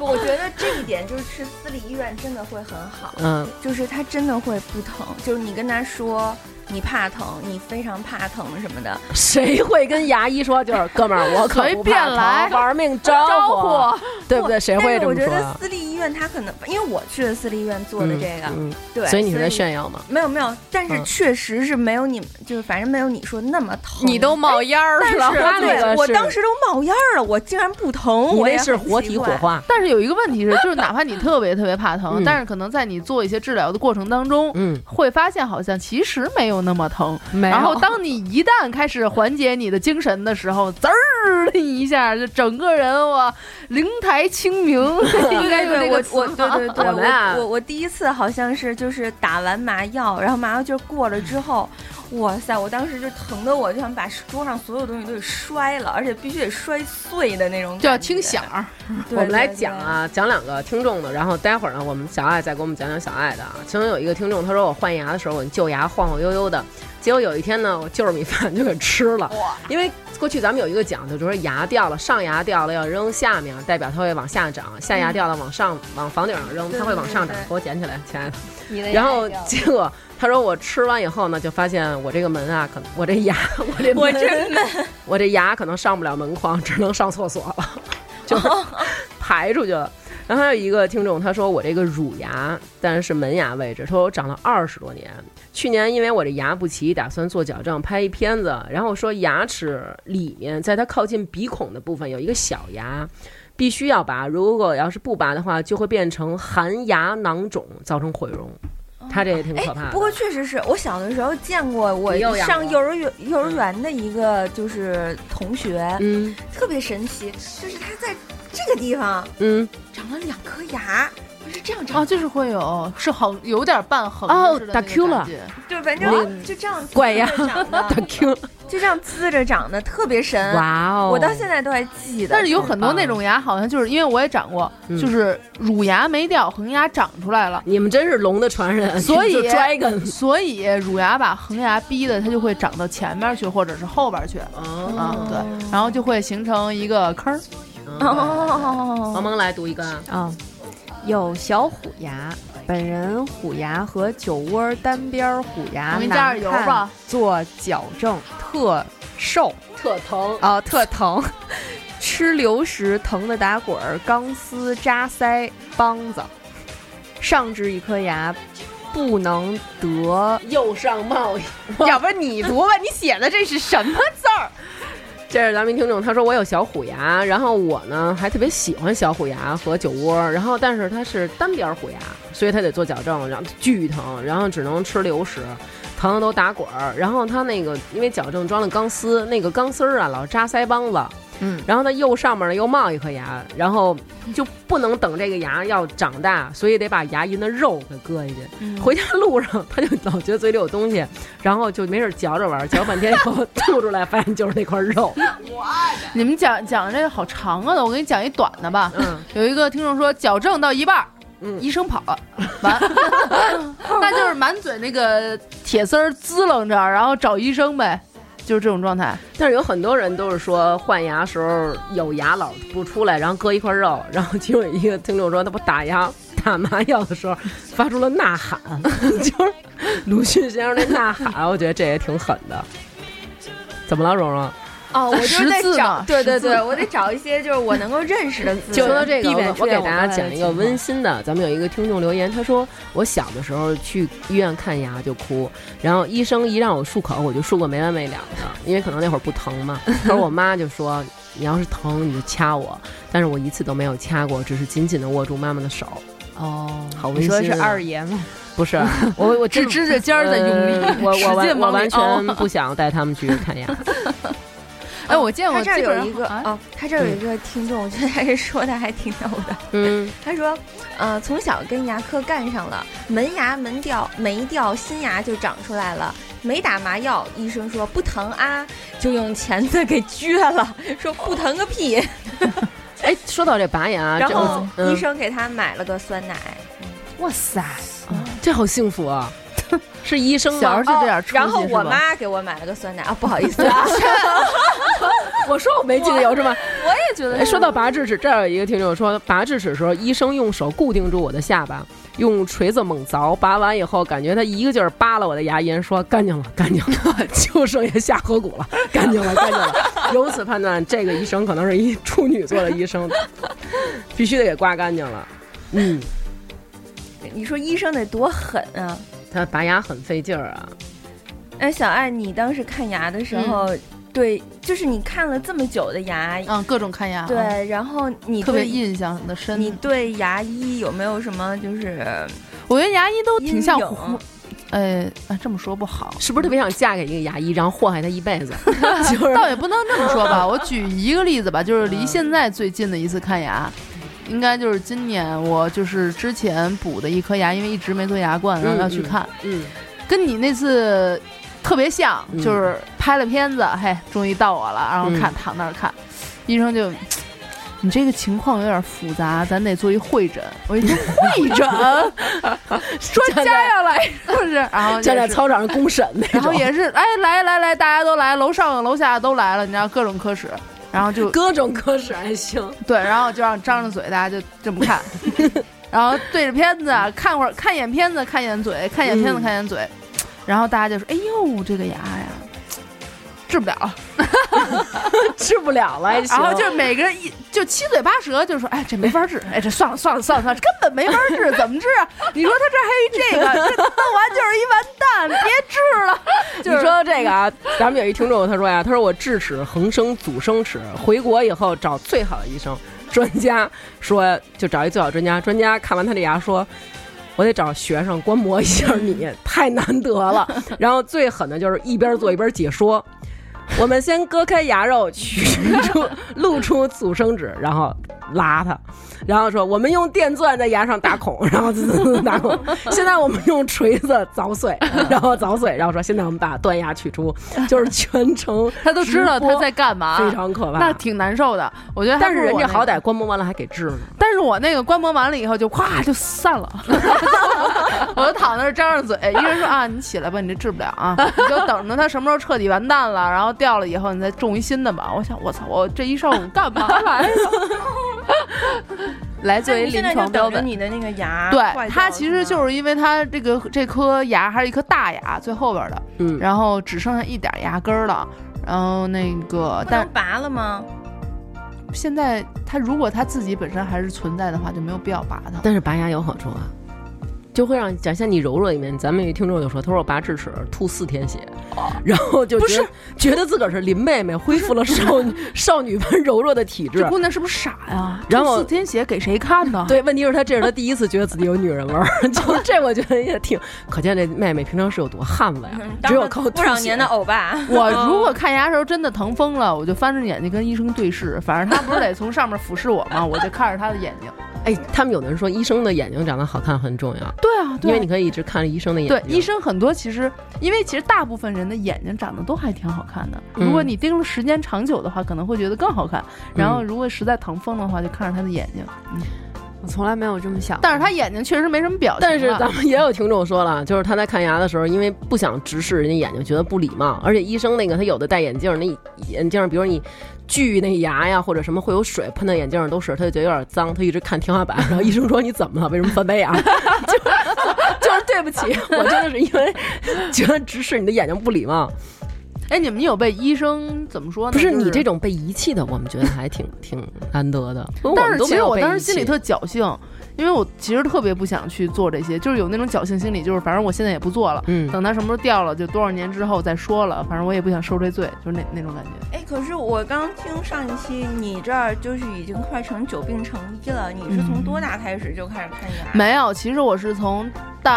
我觉得这一点就是去私立医院真的会很好，嗯，就是他真的会不疼，就是你跟他说你怕疼，你非常怕疼什么的，谁会跟牙医说就是哥们儿我可随不怕便来疼玩命招招呼，对不对？谁会这么但是我觉得？私立医院他可能，因为我去的私立医院做的这个，嗯，对，所以你是在炫耀吗？没有没有，但是嗯确实是没有你们，就是反正没有你说那么疼。你都冒烟儿了，他那对我当时都冒烟儿了，我竟然不疼，你我也是活。体火化，但是有一个问题是，就是哪怕你特别特别怕疼，嗯但是可能在你做一些治疗的过程当中，嗯，会发现好像其实没有那么疼。然后当你一旦开始缓解你的精神的时候，滋儿的一下，就整个人我灵台清明，<laughs> 应该用这个我我对对对，我我我第一次好像是就是打完麻药，然后麻药劲儿过了之后，哇塞，我当时就疼的我就想把桌上所有东西都给摔了，而且必须得摔碎的那种，就要听响。<laughs> 儿。我们来讲啊，讲两个听众的，然后待会儿呢，我们小爱再给我们讲讲小爱的啊。其中有一个听众他说我换牙的时候，我旧牙晃晃悠悠的，结果有一天呢，我就着米饭就给吃了。因为过去咱们有一个讲究，就是说牙掉了，上牙掉了要扔下面，代表它会往下长；下牙掉了往上往房顶上扔，它会往上长给我捡起来，亲爱的。然后结果他说我吃完以后呢，就发现我这个门啊，可能我这牙，<laughs> 我这我门我这牙可能上不了门框，只能上厕所了，<laughs> 就是 <laughs> 排出去了。然后还有一个听众，他说我这个乳牙，但是是门牙位置，他说我长了二十多年。去年因为我这牙不齐，打算做矫正，拍一片子，然后说牙齿里面在它靠近鼻孔的部分有一个小牙，必须要拔，如果要是不拔的话，就会变成含牙囊肿，造成毁容。他这也挺可怕的。不过确实是我小的时候见过，我上幼儿园幼儿园的一个就是同学，嗯特别神奇，就是他在这个地方嗯，长了两颗牙，是这样长哦，就是会有，是横，有点半横哦打 Q 了。对，反正就这样怪牙滋着长的，<laughs> 大 Q，就这样呲着长的，特别神。哇哦！我到现在都还记得。但是有很多那种牙，好像就是因为我也长过，嗯。就是乳牙没掉，恒牙长出来了。你们真是龙的传人，<laughs> 所以 dragon 所以乳牙把恒牙逼的，它就会长到前面去，或者是后边去，哦。嗯，对，然后就会形成一个坑儿。哦，萌萌来读一个啊，啊，有小虎牙，本人虎牙和酒窝单边虎牙我给你加点油难看吧，做矫正特瘦。特疼。啊，特疼。<laughs> 吃流食疼的打滚儿，钢丝扎腮梆子，上至一颗牙不能得，右上冒，要不然你读吧，你写的这是什么字儿？这是咱们听众，他说我有小虎牙，然后我呢还特别喜欢小虎牙和酒窝，然后但是他是单边虎牙，所以他得做矫正，然后巨疼，然后只能吃流食。疼的都打滚儿。然后他那个因为矫正装了钢丝，那个钢丝儿啊老扎腮帮子，嗯，然后他右上面呢又冒一颗牙，然后就不能等这个牙要长大，所以得把牙龈的肉给割下去。嗯。回家路上他就老觉得嘴里有东西，然后就没事嚼着玩，嚼半天以后 <laughs> 吐出来，发现就是那块肉。<laughs> 你们讲讲这个好长啊的，我给你讲一短的吧。嗯，有一个听众说矫正到一半，嗯。医生跑了，完，<laughs> 那就是满嘴那个铁丝儿滋楞着，然后找医生呗，就是这种状态。但是有很多人都是说换牙时候有牙老不出来，然后割一块肉，然后其中有一个听众说他不打牙打麻药的时候发出了呐喊，<laughs> 就是鲁迅先生的呐喊，我觉得这也挺狠的。怎么了，蓉蓉？哦，我就是在找对对对，我得找一些就是我能够认识的字。说到这个，我我给大家讲一个温馨的。咱们有一个听众留言，他说我小的时候去医院看牙就哭，然后医生一让我漱口，我就漱个没完没了的，因为可能那会儿不疼嘛。<laughs> 可是我妈就说，你要是疼你就掐我，但是我一次都没有掐过，只是紧紧的握住妈妈的手。哦，好温馨你说是二爷吗？不是 <laughs> 我，我只指指甲尖儿在用力呃我我完我完全不想带他们去看牙。<laughs> 哎，我见过他这有一个啊哦，他这儿有一个听众，我觉得还是说的还挺逗的。嗯，<laughs> 他说，呃，从小跟牙科干上了，门牙门掉没掉，新牙就长出来了。没打麻药，医生说不疼啊，就用钳子给撅了，说不疼个屁。<laughs> 哎，说到这拔牙，然后嗯医生给他买了个酸奶，哇塞，这好幸福啊！<laughs> 是医生吗小时候？就这样出息、然后我妈给我买了个酸奶啊，<laughs> 不好意思啊，<laughs> 我说我没记得有是吗？我也觉得，说到拔智齿，这儿有一个听众说，拔智齿的时候，医生用手固定住我的下巴，用锤子猛凿，拔完以后，感觉他一个劲儿扒拉我的牙龈，说干净了，干净了，就剩下下颌骨了，干净了，干净了。由此判断，这个医生可能是一处女座的医生，必须得给刮干净了。嗯，你说医生得多狠啊！他拔牙很费劲儿啊。哎，小爱，你当时看牙的时候，对，就是你看了这么久的牙，嗯，各种看牙，啊，对，然后你特别印象的深。你对牙医有没有什么就是我觉得牙医都挺像呃，啊这么说不好，是不是特别想嫁给一个牙医，然后祸害他一辈子？就 <laughs> 是倒也不能这么说吧。<laughs> 我举一个例子吧，就是离现在最近的一次看牙，应该就是今年我就是之前补的一颗牙，因为一直没做牙冠，然后要去看，嗯，跟你那次特别像，嗯就是拍了片子，嘿，终于到我了，然后看、嗯躺那儿看，医生就。你这个情况有点复杂，咱得做一会诊。我一听 <laughs> 会诊，专家要来是不是？然后在操场上公审那种，然后也是，哎，来来来，大家都来，楼上楼下都来了，你知道各种科室，然后就各种科室还行。对，然后就让张着嘴，大家就这么看，<laughs> 然后对着片子看会儿，看一眼片子，看一眼嘴，看一眼片子，嗯。看一眼嘴，然后大家就说，哎呦，这个牙呀，<laughs> 治不了了。治不了了，然后就每个人一就七嘴八舌，就说，哎，这没法治，<laughs> 哎，这算了算了算了算了，根本没法治，怎么治啊？<laughs> 你说他这还有这个，这弄完就是一完蛋，别治了。就是你说到这个啊，咱们有一听众他说呀，他说我智齿横生阻生齿，回国以后找最好的医生，专家说就找一最好专家，专家看完他这牙说。我得找学生观摩一下你，太难得了。然后最狠的就是一边做一边解说。我们先割开牙肉，取 <laughs> 出露出阻生纸，然后拉它，然后说我们用电钻在牙上打孔，<laughs> 然后滋滋滋打孔。现在我们用锤子凿碎，然后凿碎，然后说现在我们把断牙取出，就是全程 <laughs> 他都知道他在干嘛，非常可怕。那挺难受的。我觉得还但是人家好歹观摩完了还给治呢。但是我那个观摩完了以后就咵就散了，<laughs> 我就躺那儿张着嘴，医生说啊，你起来吧，你这治不了啊，你就等着他什么时候彻底完蛋了，然后掉了以后你再种一新的吧。我想我操，我这一上午干嘛来着？<laughs> 来作为临床标本。你的那个牙对坏掉他其实就是因为它这个这颗牙还是一颗大牙最后边的，嗯，然后只剩下一点牙根儿了。然后那个，但拔了吗？现在他如果他自己本身还是存在的话，就没有必要拔它。但是拔牙有好处啊，就会让讲像你柔弱一面，咱们有一听众就说，他说我拔智齿吐四天血，然后就觉得觉得自个儿是林妹妹，恢复了少女少女般柔弱的体质这。姑娘是不是傻呀？然后四天血给谁看呢？对，问题是她这是她第一次觉得自己有女人味儿，<laughs> 就这我觉得也挺可见这妹妹平常是有多汉子呀，只有靠多少年的欧巴，<laughs> 我如果看牙的时候真的疼疯了，我就翻着眼睛跟医生对视，反正他不是得从上面俯视我吗？我就看着他的眼睛。哎，他们有的人说医生的眼睛长得好看很重要，对啊，因为你可以一直看着医生的眼睛。对医生很多其实，因为其实大部分人的眼睛长得都还挺好看的。嗯如果你盯了时间长久的话，可能会觉得更好看。然后如果实在疼疯的话，就看着他的眼睛。嗯我从来没有这么想。但是他眼睛确实没什么表情啊。但是咱们也有听众说了，<laughs> 就是他在看牙的时候，因为不想直视人家眼睛，觉得不礼貌，而且医生那个他有的戴眼镜，那眼镜，比如你锯那牙呀，或者什么会有水喷到眼镜上都是，他就觉得有点脏，他一直看天花板，然后医生说你怎么了？为什么翻白眼？<laughs> 对不起，<laughs> 我真的是因为觉得直视你的眼睛不礼貌。<laughs> 哎，你们有被医生怎么说呢？不是就你这种被遗弃的，我们觉得还挺 <laughs> 挺难得的。但是其实我当时心里。特侥幸，因为我其实特别不想去做这些，就是有那种侥幸心理，就是反正我现在也不做了，嗯等它什么时候掉了，就多少年之后再说了，反正我也不想受这罪，就是那那种感觉。哎，可是我刚听上一期，你这儿就是已经快成久病成医了。你是从多大开始就开始看牙？没有，其实我是从大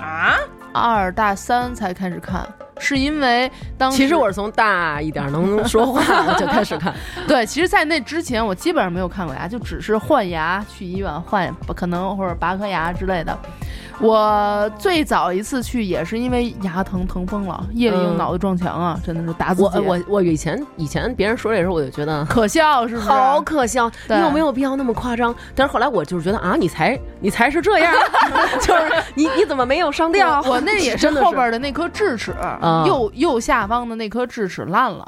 啊？二、大三才开始看，是因为当时其实我是从大一点能说话就开始看，<laughs> 对，其实，在那之前我基本上没有看过牙，就只是换牙去医院换，可能或者拔颗牙之类的。我最早一次去也是因为牙疼疼疯了，夜里用嗯脑袋撞墙啊，真的是打自己。我我我以前以前别人说这时候我就觉得可笑是不是？好可笑，你对有没有必要那么夸张？但是后来我就是觉得啊，你才你才是这样，<laughs> 就是你你怎么没有上吊？我我那也是后边的那颗智齿，啊右右下方的那颗智齿烂了，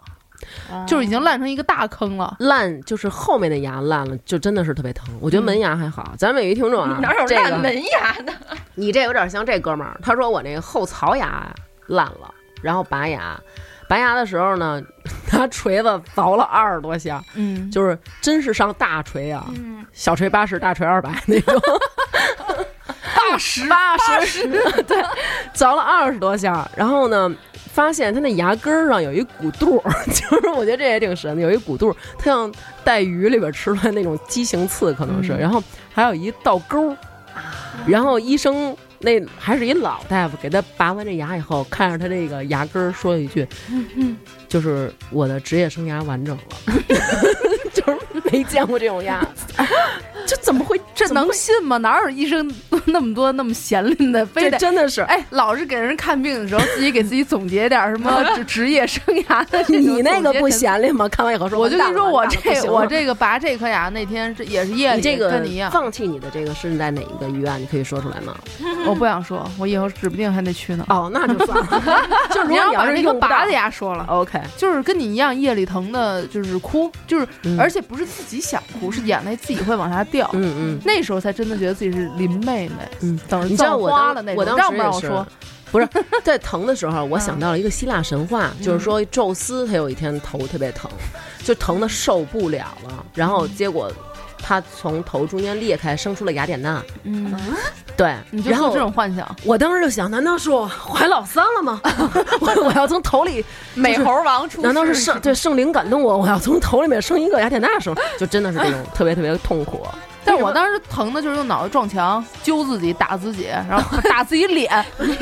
就是已经烂成一个大坑了。烂，就是后面的牙烂了，就真的是特别疼。我觉得门牙还好，咱们有一听众啊，哪有这个烂门牙的？<laughs> 你这有点像这哥们儿，他说我那个后槽牙烂了，然后拔牙，拔牙的时候呢，拿锤子凿了二十多下，嗯，就是真是上大锤啊，嗯，小锤八十，大锤二百那种。<laughs> 八十，八十，对，凿了二十多下，然后呢，发现他那牙根儿上有一骨肚儿，<laughs> 就是我觉得这也挺神的，有一骨肚儿，它像带鱼里边吃出来那种畸形刺，可能是，嗯。然后还有一倒钩儿，然后医生那还是一老大夫，给他拔完这牙以后，看着他这个牙根儿，说了一句，就是我的职业生涯完整了，<laughs> 就是没见过这种牙，<laughs> 这怎么会？这能信吗？哪有医生那么多那么闲吝的，非这得真的是。哎，老是给人看病的时候，自己给自己总结点什么职职业生涯的你那个不闲吝吗？看完以后说，我就跟你说，我这我这个拔这颗牙那天是也是夜里，这个跟你一样，放弃你的这个是在哪一个医院？你可以说出来吗？我不想说，我以后指不定还得去呢。哦，那就算了。<laughs> 就如果你要把那个拔的牙说了，，OK，就是跟你一样，夜里疼的，就是哭，就是、嗯而且不是自己想哭，是眼泪自己会往下掉。嗯嗯。那时候才真的觉得自己是林妹妹，嗯，你知道我当了那种。我当让时也是不让我说？不是在疼的时候，我嗯。想到了一个希腊神话，就是说宙斯他有一天头特别疼，就疼的受不了了，然后结果他从头中间裂开，生出了雅典娜。嗯，对，然后你就做这种幻想，我当时就想，难道是我怀老三了吗？<laughs> 我我要从头里美猴王出世，难道是圣对圣灵感动我？我要从头里面生一个雅典娜生，就真的是这种 <laughs> 特别特别痛苦。但我当时疼的就是用脑袋撞墙，揪自己，打自己，然后 <laughs> 打自己脸，因为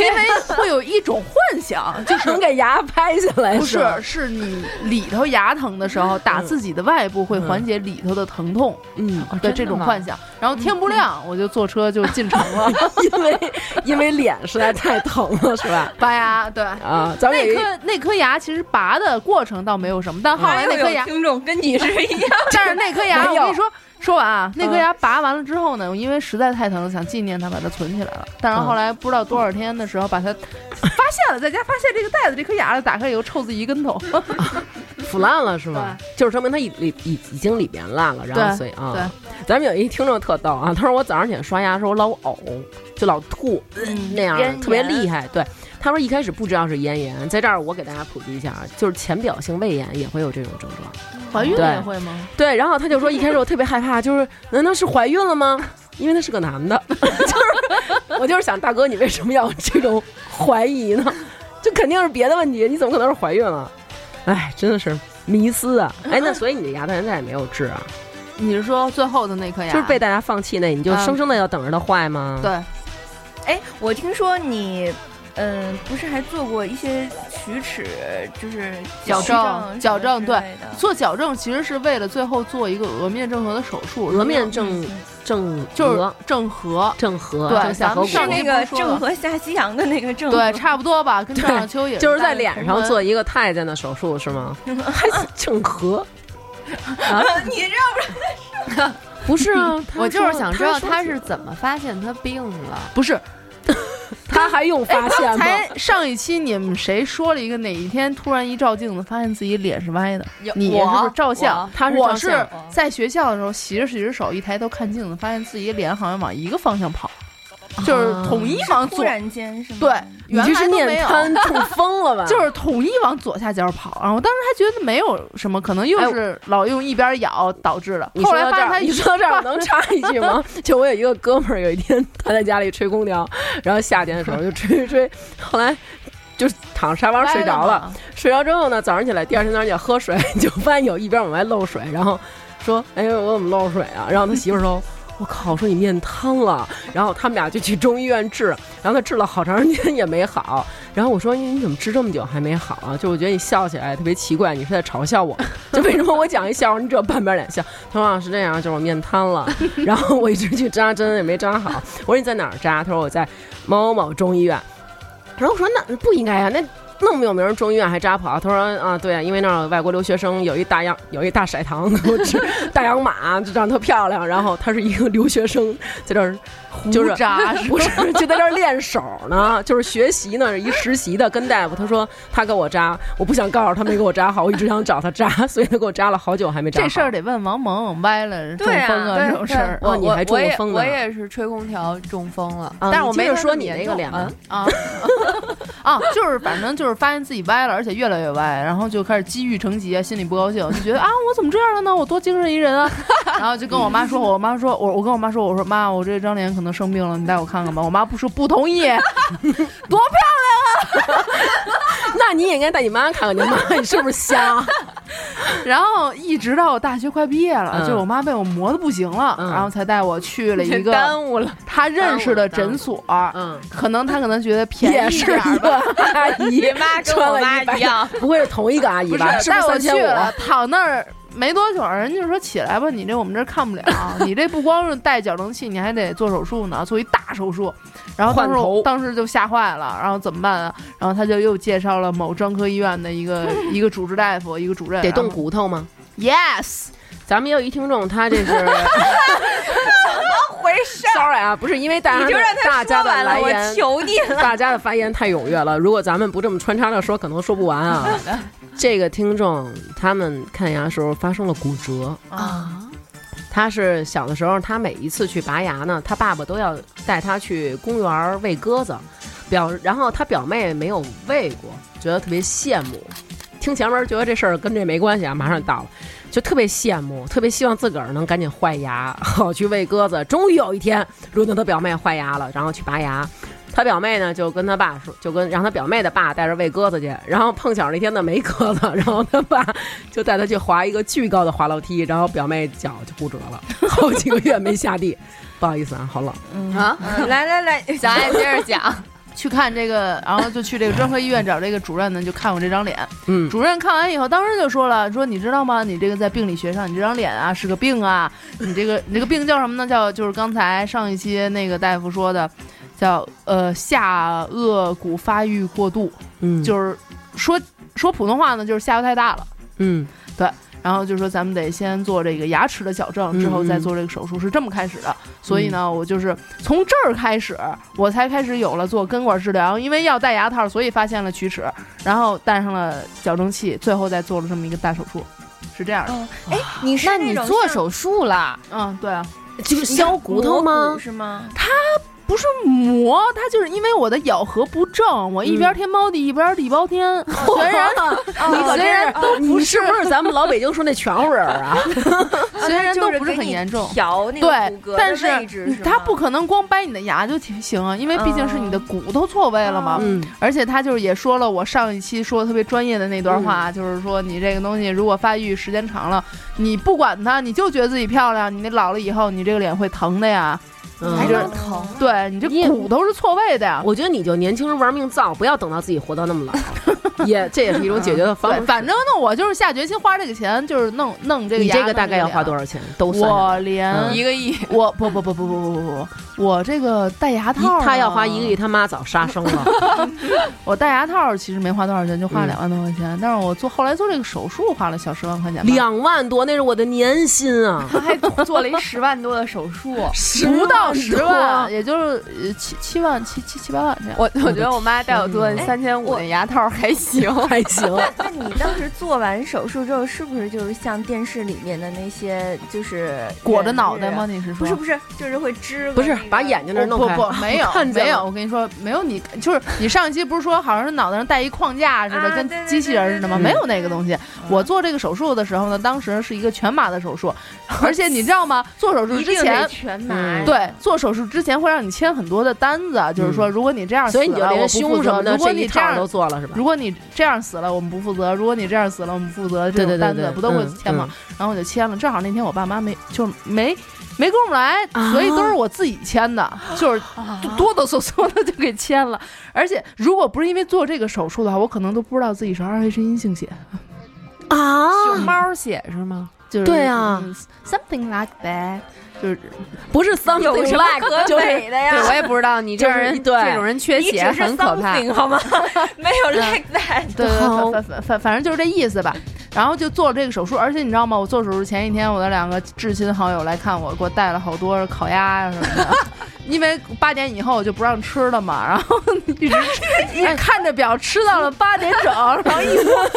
会有一种幻想，就是能给牙拍下来不是，是你里头牙疼的时候，打自己的外部会缓解里头的疼痛嗯，的这种幻想。然后天不亮，我就坐车就进城了，<laughs> 因为因为脸实在太疼了，是吧？拔牙。对，啊，咱们那颗那颗牙其实拔的过程倒没有什么，但后来那颗牙，听众跟你是一样，<laughs> 但是那颗牙，我跟你说。说完啊，那颗嗯牙拔完了之后呢，我因为实在太疼了，想纪念它，把它存起来了。但是后来不知道多少天的时候，把它发现了，在家发现这个袋子这颗牙了，打开以后臭自己一跟头。<laughs> 腐烂了是吗？就是说明它已里已已经里边烂了，然后对所以啊，对咱们有一听众特逗啊，他说我早上起来刷牙的时候老呕，就老吐，那样特别厉害。对，他说一开始不知道是咽炎，在这儿我给大家普及一下啊，就是浅表性胃炎也会有这种症状。怀孕对也会吗？对，然后他就说一开始我特别害怕，就是难道是怀孕了吗？因为他是个男的，<laughs> 就是我就是想大哥，你为什么要这种怀疑呢？这肯定是别的问题，你怎么可能是怀孕了？哎，真的是迷思啊！哎，那所以你的牙到现在也没有治啊？你是说最后的那颗牙？就是被大家放弃那，你就嗯生生的要等着它坏吗？对，哎，我听说你，嗯、不是还做过一些龋齿，就是矫正矫正对对做矫正其实是为了最后做一个额面正颌的手术，额面正正就是正颌。正颌对咱们上是那个郑和下西洋的那个郑和，对，差不多吧，跟郑少秋也就是在脸上做一个太监的手术是吗？<laughs> 还是正颌？<laughs> <laughs> 你这不是啊，我就是想知道他是怎么发现他病了。不是 <laughs> 他还用发现吗？才上一期你们谁说了一个哪一天突然一照镜子发现自己脸是歪的？你是不是照相我？他是我是照相在学校的时候洗着洗着手，一抬头看镜子，发现自己脸好像往一个方向跑，就是统一往左。突然间是吗？对，原来都没有。面瘫中风了吧？就是统一往左下角跑，然后我当时还觉得没有什么，可能又是老用一边咬导致的。后你说到这儿，来发现他一你说到这儿，我能插一句吗？<laughs> 就我有一个哥们儿，有一天他在家里吹空调，然后夏天的时候就吹吹吹，后来就躺沙发上睡着了。睡着之后呢，早上起来，第二天早上起来喝水，就发现有一边往外漏水，然后说：“哎呦，我怎么漏水啊？”然后他媳妇儿说。我靠！我说你面瘫了，然后他们俩就去中医院治，然后他治了好长时间也没好。然后我说你你怎么治这么久还没好啊？就我觉得你笑起来特别奇怪，你是在嘲笑我？<laughs> 就为什么我讲一笑话你只有半边脸笑？他说是这样，就是我面瘫了，然后我一直去扎针也没扎好。我说你在哪儿扎？他说我在某某中医院。然后我说那不应该呀、那那么有名中医院还扎跑？他说啊，对啊，因为那儿有外国留学生有一大洋有一大色堂，<laughs> 都吃大洋马，就长得特漂亮。然后他是一个留学生，在这儿就是胡扎 <laughs> 不是就在这儿练手呢，就是学习呢，一实习的跟大夫。他说他给我扎，我不想告诉他没给我扎好，我一直想找他扎，所以他给我扎了好久还没扎好。这事儿得问王蒙，歪了中风啊对这种事儿哦你还中我也风呢我也是吹空调中风了，啊但是我没说你那个脸啊 <laughs> 啊，就是反正就是发现自己歪了，而且越来越歪，然后就开始积郁成疾啊，心里不高兴，就觉得啊，我怎么这样了呢？我多精神一人啊！<laughs> 然后就跟我妈说，我妈说，我我跟我妈说，我说妈，我这张脸可能生病了，你带我看看吧。我妈不说不同意，<laughs> 多漂亮啊 <laughs> 那你也应该带你妈看看，你妈 <laughs> 你是不是瞎？<laughs> 然后一直到我大学快毕业了，嗯就是我妈被我磨的不行了，嗯然后才带我去了一个耽误了。她认识的诊所。嗯，可能她可能觉得便宜点儿吧，姨，妈跟我妈一样，不会是同一个阿姨吧？是带我去了，躺那儿没多久，人家就说起来吧，你这我们这看不了，你这不光是带矫正器，你还得做手术呢，做一大手术。然后当时当时就吓坏了，然后怎么办啊？然后他就又介绍了某专科医院的一个 <laughs> 一个主治大夫，一个主任，得动骨头吗？Yes，<laughs> 咱们也有一听众，他这是 <laughs> 怎么回事？sorry 啊，不是因为大家你就让他大家的说完了，我求你了。大家的发言太踊跃了。如果咱们不这么穿插着说，可能说不完啊。这个听众他们看牙的时候发生了骨折，啊，他是小的时候，他每一次去拔牙呢，他爸爸都要带他去公园儿喂鸽子，表然后他表妹没有喂过，觉得特别羡慕。听前面觉得这事儿跟这没关系啊，马上到了，就特别羡慕，特别希望自个儿能赶紧换牙，<laughs> 好去喂鸽子。终于有一天轮到他表妹换牙了，然后去拔牙。他表妹呢就跟他爸说，就跟让他表妹的爸带着喂鸽子去，然后碰巧那天呢没鸽子，然后他爸就带他去滑一个巨高的滑楼梯，然后表妹脚就骨折了，好几个月没下地。不好意思啊，好冷。啊，嗯来来来，小爱接着讲，去看这个，然后就去这个专科医院找这个主任呢，就看我这张脸。嗯，主任看完以后，当时就说了，说你知道吗？你这个在病理学上，你这张脸啊是个病啊。你这个你这个病叫什么呢？叫就是刚才上一期那个大夫说的，叫呃下颚骨发育过度，嗯，就是说说普通话呢，就是下颚太大了。嗯然后就说咱们得先做这个牙齿的矫正，之后再做这个手术，是这么开始的。所以呢，我就是从这儿开始，我才开始有了做根管治疗，因为要戴牙套，所以发现了龋齿，然后戴上了矫正器，最后再做了这么一个大手术，是这样的。嗯，哎，你是那你做手术了？嗯，对啊，就是削骨头吗骨？是吗？不是磨，它就是因为我的咬合不正，我一边天猫地一边地包天，<laughs> <laughs> 虽然你可虽然都不你是不是咱们老北京说那全乎人儿啊？<laughs> 虽然都不是很严重。调那个对骨骼，的但是它不可能光掰你的牙就行啊，因为毕竟是你的骨头错位了嘛。嗯，而且他就是也说了，我上一期说的特别专业的那段话，就是说你这个东西如果发育时间长了，你不管它，你就觉得自己漂亮，你那老了以后，你这个脸会疼的呀。嗯还这能疼。对你这骨头是错位的呀。我觉得你就年轻人玩命造，不要等到自己活到那么老，<laughs> 也这也是一种解决的方对，法。反正呢，我就是下决心花这个钱，就是弄弄这个牙。你这个大概要花多少？钱？都算。我连嗯一个亿，我不不不不不不不不，我这个戴牙套他要花一个亿，他妈早杀生了。<laughs> <laughs> 我戴牙套其实没花多少钱，就花了嗯两万多块钱。但是我做后来做这个手术花了小十万块钱，两万多，那是我的年薪啊！他还做了一十万多的手术。不到十多万，也就是呃七七万七七七八万这样。我我觉得我妈带我做哎三千五那牙套 <laughs> 还行，还行。<laughs> 那你当时做完手术之后，是不是就是像电视里面的那些，就是裹着脑袋吗？是？你是说？不是不是，就是会支个不是把眼睛那弄开，不不 <laughs> 没有没有，我跟你说没有你，就是你上一期不是说好像是脑袋上戴一框架似的，跟机器人似的吗？没有那个东西。我做这个手术的时候呢，当时是一个全麻的手术，而且你知道吗？做手术之前。全麻。对，做手术之前会让你签很多的单子，就是说，如果你这样死了，所以你就连我不负责胸什么的如果这样都做了是吧？如果你这样死了，我们不负责；如果你这样死了，我们负责。这对对对种单子不都会嗯签吗？然后我就签了，正好那天我爸妈没就没没工夫来，啊所以都是我自己签的，就是哆哆嗦嗦的就给签了。而且如果不是因为做这个手术的话，我可能都不知道自己是二 H 阴性血，啊，熊猫血是吗？就是对啊嗯，something like that，就是不是 something 有什么 like，可就是美的呀？对，我也不知道你这就是人对这种人缺血很可怕。好吗？<laughs> 没有 like that。对对对，反反反反正就是这意思吧。然后就做了这个手术，而且你知道吗？我做手术前一天，我的两个至亲好友来看我，给我带了好多烤鸭呀什么的。<laughs> 因为八点以后我就不让吃了嘛，然后 <laughs> 一直吃，哎看着表吃到了八点整，然后一抹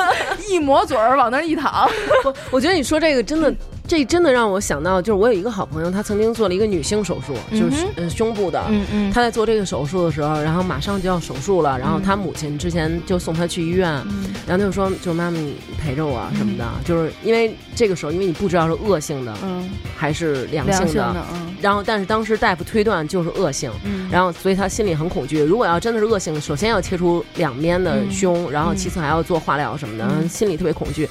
一抹嘴儿往那儿一躺，我我觉得你说这个真的，这真的让我想到，就是我有一个好朋友，他曾经做了一个女性手术，就是胸部的。嗯嗯。他在做这个手术的时候，然后马上就要手术了，然后他母亲之前就送他去医院，嗯。然后他就说，就妈妈你陪着我啊什么的，就是因为这个时候，因为你不知道是恶性的嗯，还是良性的，良性的，嗯。然后但是当时大夫推断就是恶性，嗯，然后所以他心里很恐惧。如果要真的是恶性，首先要切除两边的胸，然后其次还要做化疗什么的，嗯。心里特别恐惧。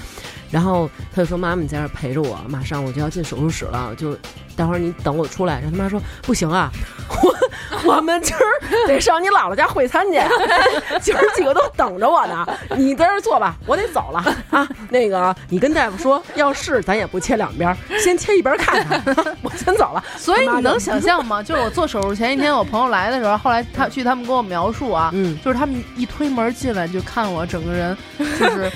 然后他就说：“妈妈，你在这儿陪着我，马上我就要进手术室了，就待会儿你等我出来。”然后他妈说：“不行啊，<laughs> 我我们今儿得上你姥姥家会餐去，<laughs> 今儿几个都等着我呢。你在这儿坐吧，我得走了 <laughs> 啊。那个你跟大夫说，要是咱也不切两边儿，先切一边儿看看。我先走了。所以你能想象吗？就是我做手术前一天，我朋友来的时候，后来他据他们跟我描述啊，嗯就是他们一推门进来就看我整个人就是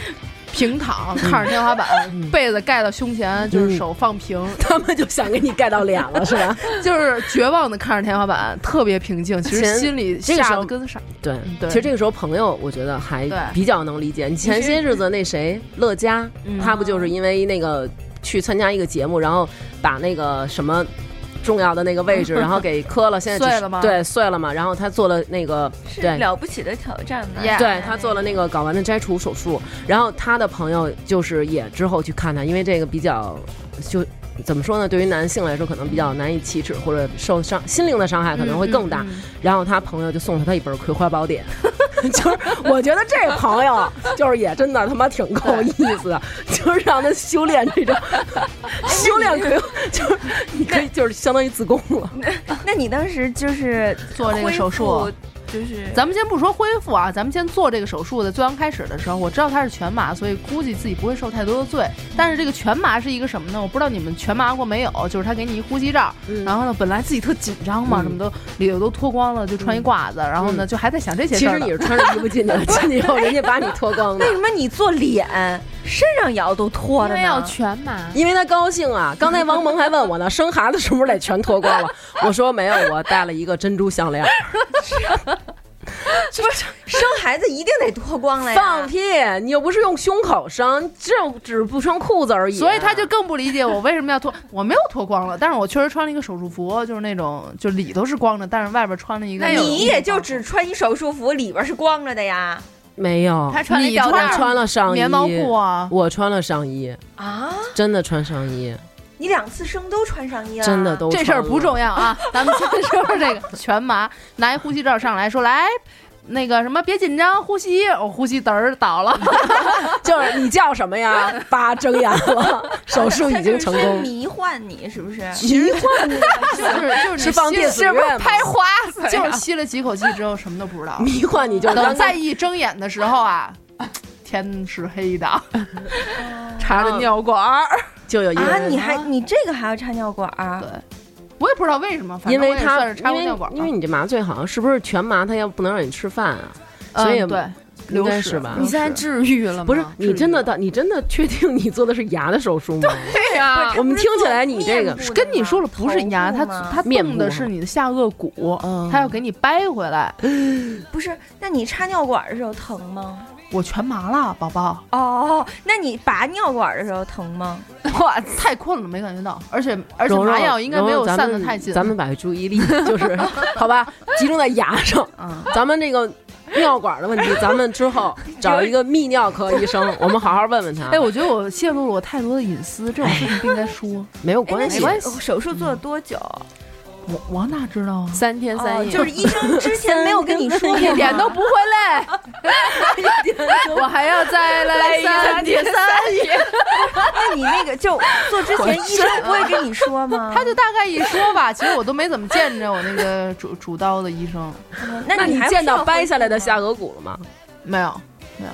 平躺，看着天花板，被子盖到胸前，就是手放平，<laughs> 他们就想给你盖到脸了，是吧？<laughs> 就是绝望的看着天花板，特别平静。其实心里吓得跟傻。对，对其实这个时候朋友，我觉得还比较能理解。你前些日子那谁乐嘉，嗯他不就是因为那个去参加一个节目，然后把那个什么。重要的那个位置，<laughs> 然后给磕了，现在只碎了吗对，碎了嘛。然后他做了那个，是对了不起的挑战吧？Yeah 对他做了那个睾丸的摘除手术。然后他的朋友就是也之后去看他，因为这个比较就怎么说呢？对于男性来说，可能比较难以启齿，或者受伤心灵的伤害可能会更大。嗯然后他朋友就送了他一本《葵花宝典》，<laughs> 就是我觉得这个朋友就是也真的他妈挺够意思的，就是让他修炼这种修炼可以，就是你可以就是相当于自宫了。那你当时就是做这个手术就是咱们先不说恢复啊，咱们先做这个手术的最刚开始的时候，我知道他是全麻，所以估计自己不会受太多的罪。但是这个全麻是一个什么呢？我不知道你们全麻过没有？就是他给你一呼吸罩，然后呢，本来自己特紧张嘛，嗯什么都里头都脱光了，就穿一褂子，然后呢，就还在想这些其事儿其。实你是穿着衣服进去的，进去以后人家把你脱光的 <laughs> 为。什么你做脸身上摇都脱了因为要？全麻，因为他高兴啊！<laughs> 刚才王蒙还问我呢，生孩子是不是得全脱光了？<laughs> 我说没有，我戴了一个珍珠项链。<laughs> 生孩子一定得脱光了呀。放屁！你又不是用胸口生，这只是不穿裤子而已。所以他就更不理解我为什么要脱。我没有脱光了，但是我确实穿了一个手术服，就是那种就里头是光着，但是外边穿了一个。你也就只穿一手术服，里边是光着的呀。没有，他穿了一你穿了上衣，棉毛裤啊。我穿了上衣，啊，真的穿上衣，你两次生都穿上衣了，真的都这事儿不重要。要啊，咱们先说说这个全麻，拿一呼吸罩上来说来。那个什么，别紧张，呼吸，我、呼吸嘚儿倒了，<laughs> 就是你叫什么呀？叭，睁眼了，<laughs> 手术已经成功。迷幻你是不是？迷幻你，就是就是是放电子是不是乐？拍花子？就是吸了几口气之后什么都不知道，迷幻你就是等刚再一睁眼的时候啊，天是黑的，<laughs> 插着尿管儿，就有一个啊，你还你这个还要插尿管儿？对我也不知道为什么，反因为他正我也算是插因为过尿管儿，因为你这麻醉好像是不是全麻，他要不能让你吃饭啊？所以嗯对，应该是吧你现在治愈了吗？不是你真的治愈到你真的确定你做的是牙的手术吗？对呀，我们听起来你这个跟你说了不是牙，它头部吗它面部动的是你的下颚骨嗯，它要给你掰回来。<laughs> 不是？那你插尿管的时候疼吗？我全麻了，宝宝，哦，那你拔尿管的时候疼吗？<laughs> 哇，太困了，没感觉到，而且而且麻药应该没有散的太近。咱们把注意力就是 <laughs> 好吧，集中在牙上。嗯，咱们这个尿管的问题，咱们之后 <laughs> 找一个泌尿科医生，我们好好问问他。哎，我觉得我泄露了我太多的隐私，这种事情不应该说。没有关系，没关系，手术做了多久？我我哪知道啊？三天三夜，哦就是医生之前没有跟你说过一点都不会累，我还要再来三天三夜。那你那个就做之前，医生不会跟你说吗？<laughs> 他就大概一说吧，其实我都没怎么见着我那个主主刀的医生，那那你见到掰下来的下颌骨了吗？没有没有。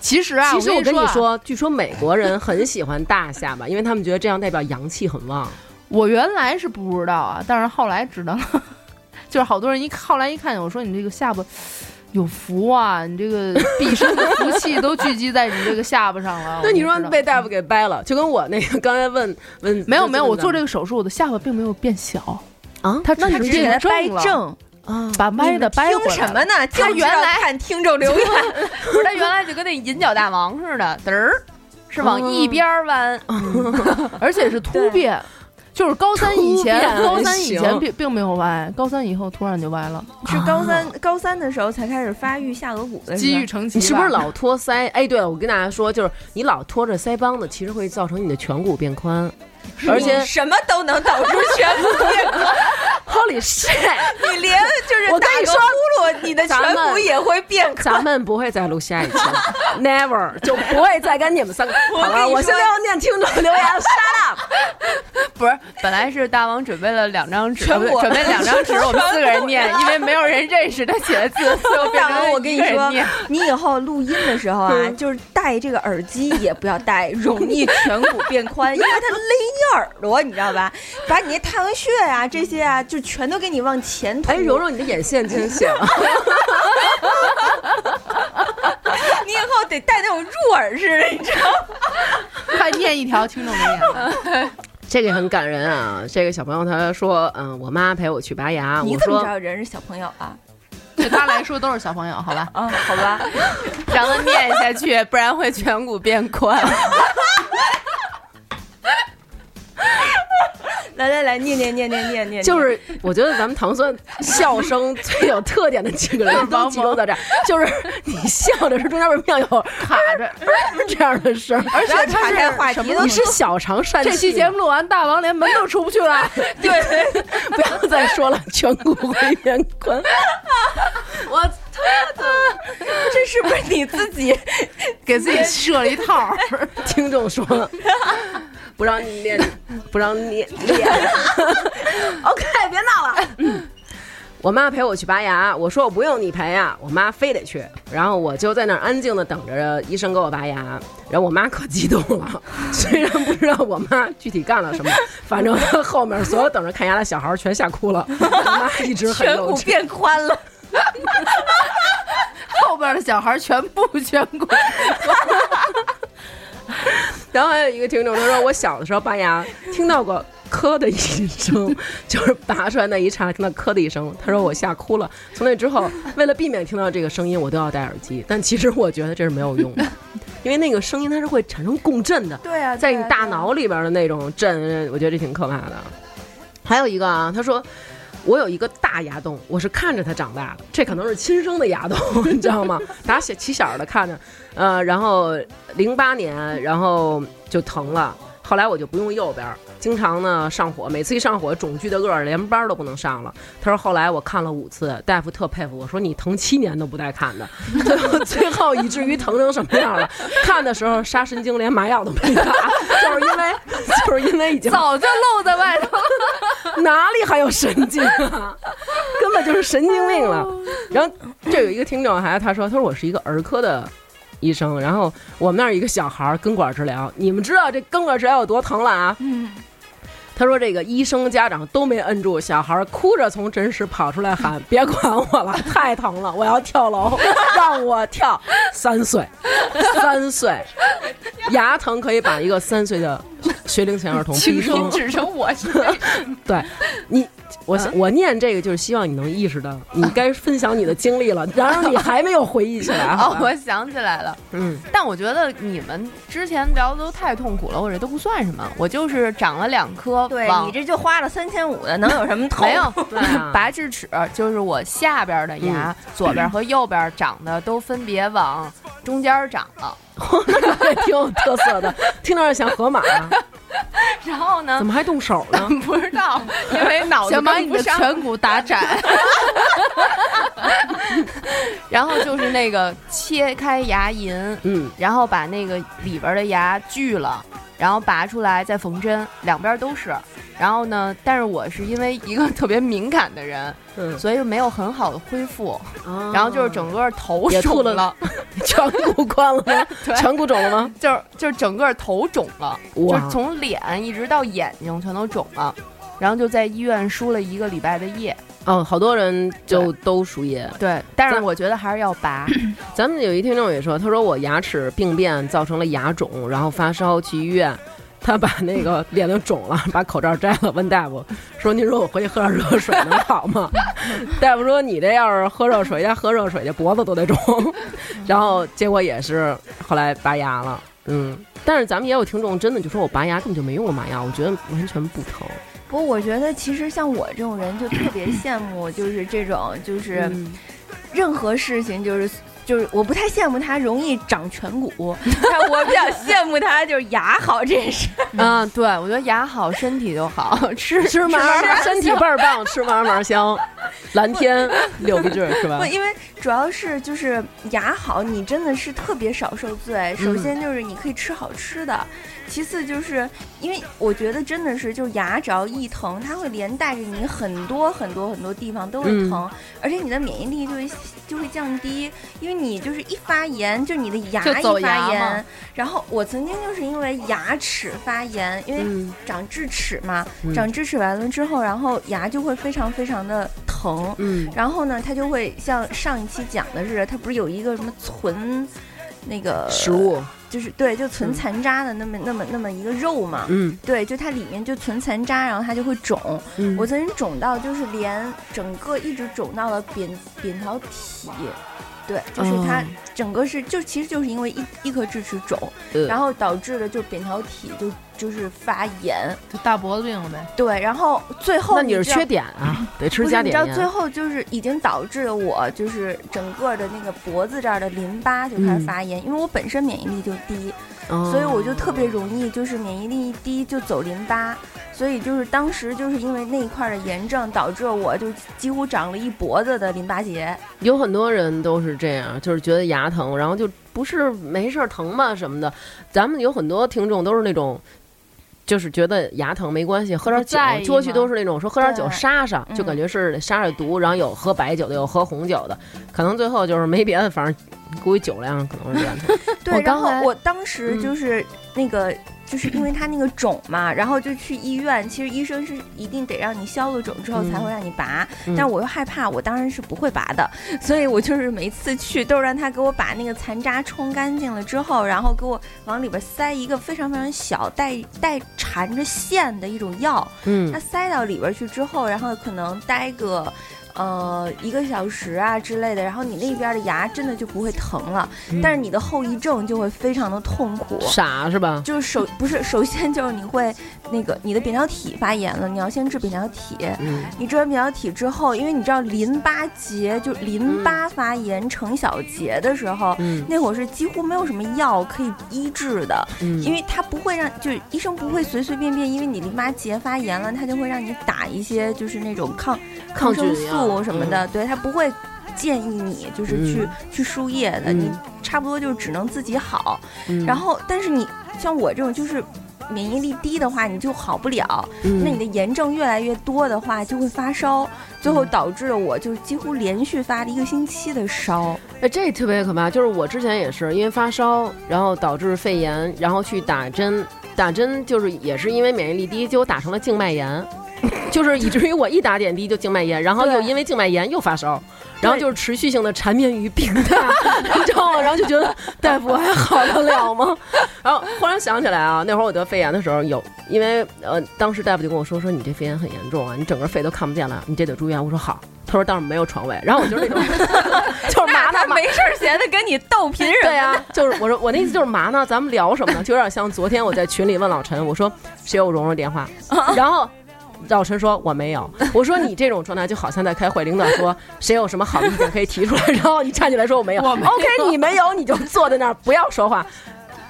其实啊，其实我跟你说，据说美国人很喜欢大下巴，因为他们觉得这样代表阳气很旺。我原来是不知道啊，但是后来知道了，<laughs> 就是好多人一后来一看见我说你这个下巴有福啊，你这个毕生的福气都聚集在你这个下巴上了。<laughs> 那你说被大夫给掰了，就跟我那个刚才问问没有没有，我做这个个手术，我的下巴并没有变小，啊，他那你只是变只给他掰正，啊，把歪的掰听回来。听。什么呢？他原来看听众留言，<laughs> 不是他原来就跟那银角大王似的，嘚儿是往一边儿弯，而且是突变，就是高三以前，高三以前并并没有歪，高三以后突然就歪了，是高三高三的时候才开始发育下颌骨的，机遇成奇。你是不是老托腮？哎，对了，我跟大家说，就是你老托着腮帮子，其实会造成你的颧骨变宽，而且什么都能导致颧骨变宽，Holy shit！你连就是我跟你说打个呼噜，你的颧骨也会变宽。咱们不会再录下一期了，<laughs> never 就不会再跟你们三个。<laughs> 好了，我现在要念听众留言，shut up。<laughs> 不是，本来是大王准备了两张纸，准备两张纸，我们四个人念，因为没有人认识他写的字，所以我变成我跟你说你以后录音的时候啊，就是戴这个耳机也不要戴，容易颧骨变宽，因为它勒你耳朵，你知道吧？<laughs> 把你那太阳穴呀、这些啊，就全都给你往前推。哎，柔柔，你的眼线清晰了。<laughs> 你以后得戴那种入耳式的，你知道吗？<laughs> 快念一条听众留言？这个很感人啊！这个小朋友他说，嗯，我妈陪我去拔牙，你怎么知道人是小朋友啊？对他来说都是小朋友，好吧？啊，好吧，让他念下去，不然会颧骨变宽。念念念念念念，就是我觉得咱们糖酸笑声最有特点的几个人都集中在这儿，就是你笑的时候中间为什么要有卡着。<laughs> 这样的声儿？而且岔开话题你是小肠疝气？这期节目录完，大王连门都出不去了。<laughs> 对，<laughs> 不要再说了，颧骨会变宽。我这是不是你自己？给自己设了一套。听众说不让你练，<laughs> 不让你练。<laughs> OK，别闹了。嗯我妈陪我去拔牙，我说我不用你陪啊、我妈非得去，然后我就在那儿安静的等着医生给我拔牙，然后我妈可激动了，<laughs> 虽然不知道我妈具体干了什么，反正后面所有等着看牙的小孩全吓哭了，我妈一直很颧骨幼稚。变宽了，后边的小孩全部颧骨。<laughs> 然后还有一个听众他说，我小的时候拔牙听到过咳的一声，<laughs> 就是拔出来那一刹，听到咳的一声，他说我吓哭了。从那之后，为了避免听到这个声音，我都要戴耳机。但其实我觉得这是没有用的，<laughs> 因为那个声音它是会产生共振的，对啊，在你大脑里边的那种震，我觉得这挺可怕的。还有一个啊，他说。我有一个大牙洞，我是看着它长大的，这可能是亲生的牙洞，<laughs> 你知道吗？打小起小的看着，呃，然后零八年，然后就疼了，后来我就不用右边，经常呢上火，每次一上火肿巨的个儿，连班儿都不能上了。他说后来我看了五次，大夫特佩服我说你疼七年都不带看的，<laughs> 最后最后以至于疼成什么样了？看的时候杀神经连麻药都没打，就是因为就是因为已经早就露在外头。<laughs> 哪里还有神经啊？根本就是神经病了。然后这有一个听众还他说他说我是一个儿科的医生，然后我们那儿一个小孩儿根管治疗，你们知道这根管治疗有多疼了啊？嗯，他说这个医生家长都没摁住，小孩儿哭着从诊室跑出来喊：“ <laughs> 别管我了，<laughs> 太疼了，我要跳楼，<laughs> 让我跳。”三岁，三岁，牙疼可以把一个三岁的学龄前儿童逼疯。只剩我是对你，我想我念这个就是希望你能意识到，你该分享你的经历了。然而你还没有回忆起来，好哦，我想起来了。嗯，但我觉得你们之前聊的都太痛苦了，我这都不算什么。我就是长了两颗对你这就花了三千五的，能有什么痛？没有 <laughs> 拔 <laughs> 智齿，就是我下边的牙，左边和右边长的都分别往中间长了。<laughs> 挺有特色的，听着像河马，然后呢怎，么还动手呢？不知道，因为脑子想把你的。颧骨打窄，然后就是那个切开牙龈，嗯，然后把那个里边的牙锯了，然后拔出来再缝针，两边都是。然后呢，但是我是因为一个特别敏感的人，嗯所以没有很好的恢复，哦然后就是整个头肿了了，<laughs> 颧骨宽了吗？<laughs> 颧骨肿了吗？就是就是整个头肿了，就是从脸一直到眼睛全都肿了，然后就在医院输了一个礼拜的液。哦，好多人就都输液。对，但是我觉得还是要拔。<clears throat> 咱们有一听众也说，他说我牙齿病变造成了牙肿，然后发烧去医院，他把那个脸都肿了，<laughs> 把口罩摘了，问大夫说：“您说我回去喝点热水能好吗？” <laughs> 大夫说：“你这要是喝热水，要喝热水，这脖子都得肿。<laughs> ”然后结果也是后来拔牙了，嗯。但是咱们也有听众真的就说我拔牙根本就没用过麻药，我觉得完全不疼。不我觉得其实像我这种人就特别羡慕，就是这种就是嗯任何事情就是。就是我不太羡慕他容易长颧骨，但我比较羡慕他就是牙好这件事。嗯，<laughs> 对，我觉得牙好，身体就好，吃吃嘛嘛身体倍儿棒，吃嘛嘛香，蓝天六个字是吧不，？因为主要是就是牙好，你真的是特别少受罪。首先就是你可以吃好吃的，其次就是因为我觉得真的是，就是牙只要一疼，它会连带着你很多很多很多地方都会疼，而且你的免疫力就会就会降低，因为你就是一发炎，就你的牙一发炎，然后我曾经就是因为牙齿发炎，因为嗯长智齿嘛，嗯长智齿完了之后，然后牙就会非常非常的疼。嗯然后呢，它就会像上一期讲的是，它不是有一个什么存那个食，物，就是对，就存嗯残渣的那么、那么那么一个肉嘛。嗯对，就它里面就存残渣，然后它就会肿。嗯我曾经肿到就是连整个一直肿到了扁扁桃体。对，就是它哦整个是就其实就是因为一一颗智齿肿，呃然后导致了就扁桃体就就是发炎。就大脖子病了呗。对，然后最后那你是缺碘啊，得吃，加碘盐。你知道 <laughs> 最后就是已经导致了我就是整个的那个脖子这儿的淋巴就开始嗯发炎，因为我本身免疫力就低，哦所以我就特别容易就是免疫力一低就走淋巴，所以就是当时就是因为那一块儿的炎症导致我就几乎长了一脖子的淋巴结。有很多人都是这样，就是觉得牙疼，然后就不是没事儿疼嘛什么的。咱们有很多听众都是那种。就是觉得牙疼没关系，喝点酒过去都是那种说喝点酒杀杀，就嗯感觉是杀杀毒，然后有喝白酒的，有喝红酒的，可能最后就是没别的，反正估计酒量可能是这样的。对，然后我刚才我当时嗯。就是那个就是因为它那个肿嘛，然后就去医院。其实医生是一定得让你消了肿之后才会让你拔，嗯但我又害怕，我当然是不会拔的，所以我就是每次去都是让他给我把那个残渣冲干净了之后，然后给我往里边塞一个非常非常小带带缠着线的一种药，嗯它塞到里边去之后，然后可能待个。呃，一个小时啊之类的，然后你那边的牙真的就不会疼了，嗯但是你的后遗症就会非常的痛苦。傻是吧？就是首不是首先就是你会那个你的扁桃体发炎了，你要先治扁桃体。嗯你治完扁桃体之后，因为你知道淋巴结就淋巴发炎成小结的时候，嗯那会儿是几乎没有什么药可以医治的，嗯，因为它不会让就是医生不会随随便便，因为你淋巴结发炎了，他就会让你打一些就是那种抗抗生菌药素什么的，对他不会建议你就是去、嗯去输液的，嗯你差不多就只能自己好。嗯然后，但是你像我这种就是免疫力低的话，你就好不了。嗯那你的炎症越来越多的话，就会发烧，最后导致了我就几乎连续发了一个星期的烧。哎，这特别可怕。就是我之前也是因为发烧，然后导致肺炎，然后去打针，打针就是也是因为免疫力低，结果打成了静脉炎，就是以至于我一打点滴就静脉炎，然后又因为静脉炎又发烧，然后就是持续性的缠绵于病榻，你知道吗？然后就觉得大夫我还好得了吗？<laughs> 然后忽然想起来啊，那会儿我得肺炎的时候有，因为呃当时大夫就跟我说说你这肺炎很严重啊，你整个肺都看不见了，你这得住院。我说好，他说但是没有床位，然后我就是那种 <laughs> <laughs> 就是麻呢麻。没事儿闲的跟你逗贫人对呀、就是我说我那意思就是麻呢？咱们聊什么呢？就有点像昨天我在群里问老陈，我说谁有蓉蓉电话，然后。老陈说：“我没有。<laughs> ”我说：“你这种状态就好像在开会，领导说谁有什么好的意见可以提出来，然后你站起来说我没有。OK，你没有，你就坐在那儿不要说话。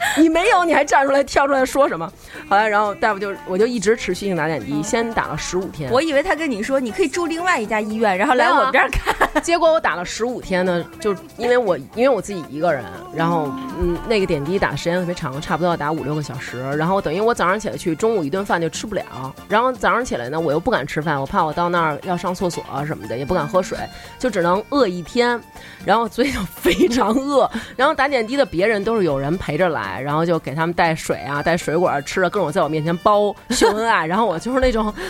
<laughs> 你没有，你还站出来跳出来说什么？后来，然后大夫就我就一直持续性打点滴，先打了十五天。我以为他跟你说你可以住另外一家医院，然后来我们这儿看。<laughs> 结果我打了十五天呢，就因为我因为我自己一个人，然后嗯那个点滴打的时间特别长，差不多要打五六个小时，然后等于我早上起来去，中午一顿饭就吃不了，然后早上起来呢我又不敢吃饭，我怕我到那儿要上厕所啊什么的，也不敢喝水，就只能饿一天，然后所以就非常饿，然后打点滴的别人都是有人陪着来，然后就给他们带水啊带水果吃的各种在我面前包秀恩爱，然后我就是那种。<laughs>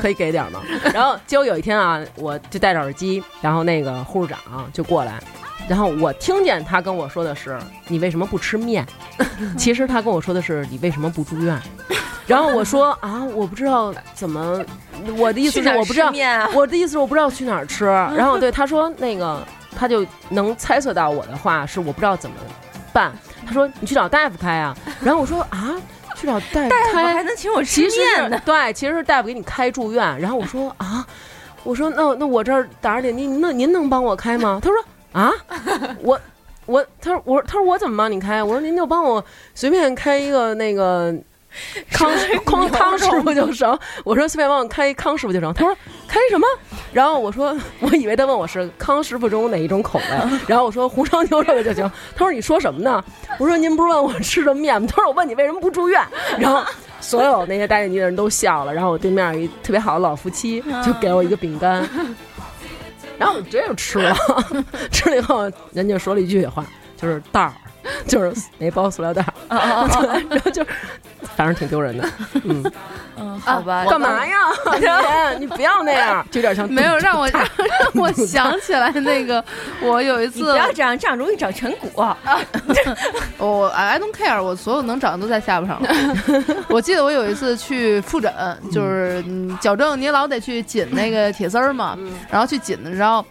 可以给点吗？然后结果有一天啊，我就戴着耳机，然后那个护士长就过来，然后我听见他跟我说的是：“你为什么不吃面？” <laughs> 其实他跟我说的是：“你为什么不住院？”然后我说：“啊，我不知道怎么，我的意思是我不知道我的意思是我不知道去哪儿吃。<laughs> ”然后对他说那个，他就能猜测到我的话是我不知道怎么办。他说：“你去找大夫开啊。”然后我说：“啊。”去找大夫大夫开，还能请我吃面呢？是对，其实是大夫给你开住院。然后我说啊，我说那那我这儿打着点滴，那您能帮我开吗？他说啊，我我他说我他说我怎么帮你开？我说您就帮我随便开一个那个。<laughs> 康康 <laughs> 康师傅就成，我说随便帮我开一康师傅就成。他说开什么？然后我说我以为他问我是康师傅中哪一种口味，<laughs> 然后我说红烧牛肉的就行。他说你说什么呢？我说您不是问我吃的面吗？他说我问你为什么不住院。然后所有那些打点滴的人都笑了，然后我对面有一特别好的老夫妻就给我一个饼干，然后我直接就吃了。吃了以后，人家说了一句话，就是道儿，就是没包塑料袋 <laughs> 然后就反正挺丢人的。<laughs> 嗯，嗯，好吧，干嘛呀？姐，<laughs> 你不要那样，就有点像没有让我让我想起来那个，我有一次不要这样，这样容易长颧骨。我 I don't care，我所有能长的都在下巴上了。我记得我有一次去复诊，就是嗯矫正你老得去紧那个铁丝儿嘛，然后去紧的，然后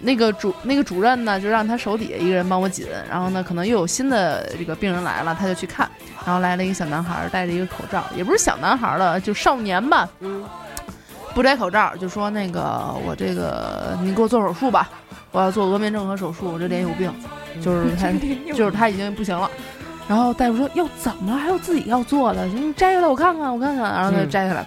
那个主那个主任呢就让他手底下一个人帮我紧，然后呢可能又有新的这个病人来了，他就去看，然后来了一个小男孩儿戴着一个口罩，也不是小男孩儿了，就少年吧，嗯，不摘口罩，就说那个我这个你给我做手术吧，我要做额面正颌手术，我这脸有病，就是他 <laughs> 就是他已经不行了。然后大夫说要怎么了？还有自己要做的，你摘下来我看看，我看看。然后他就嗯摘下来，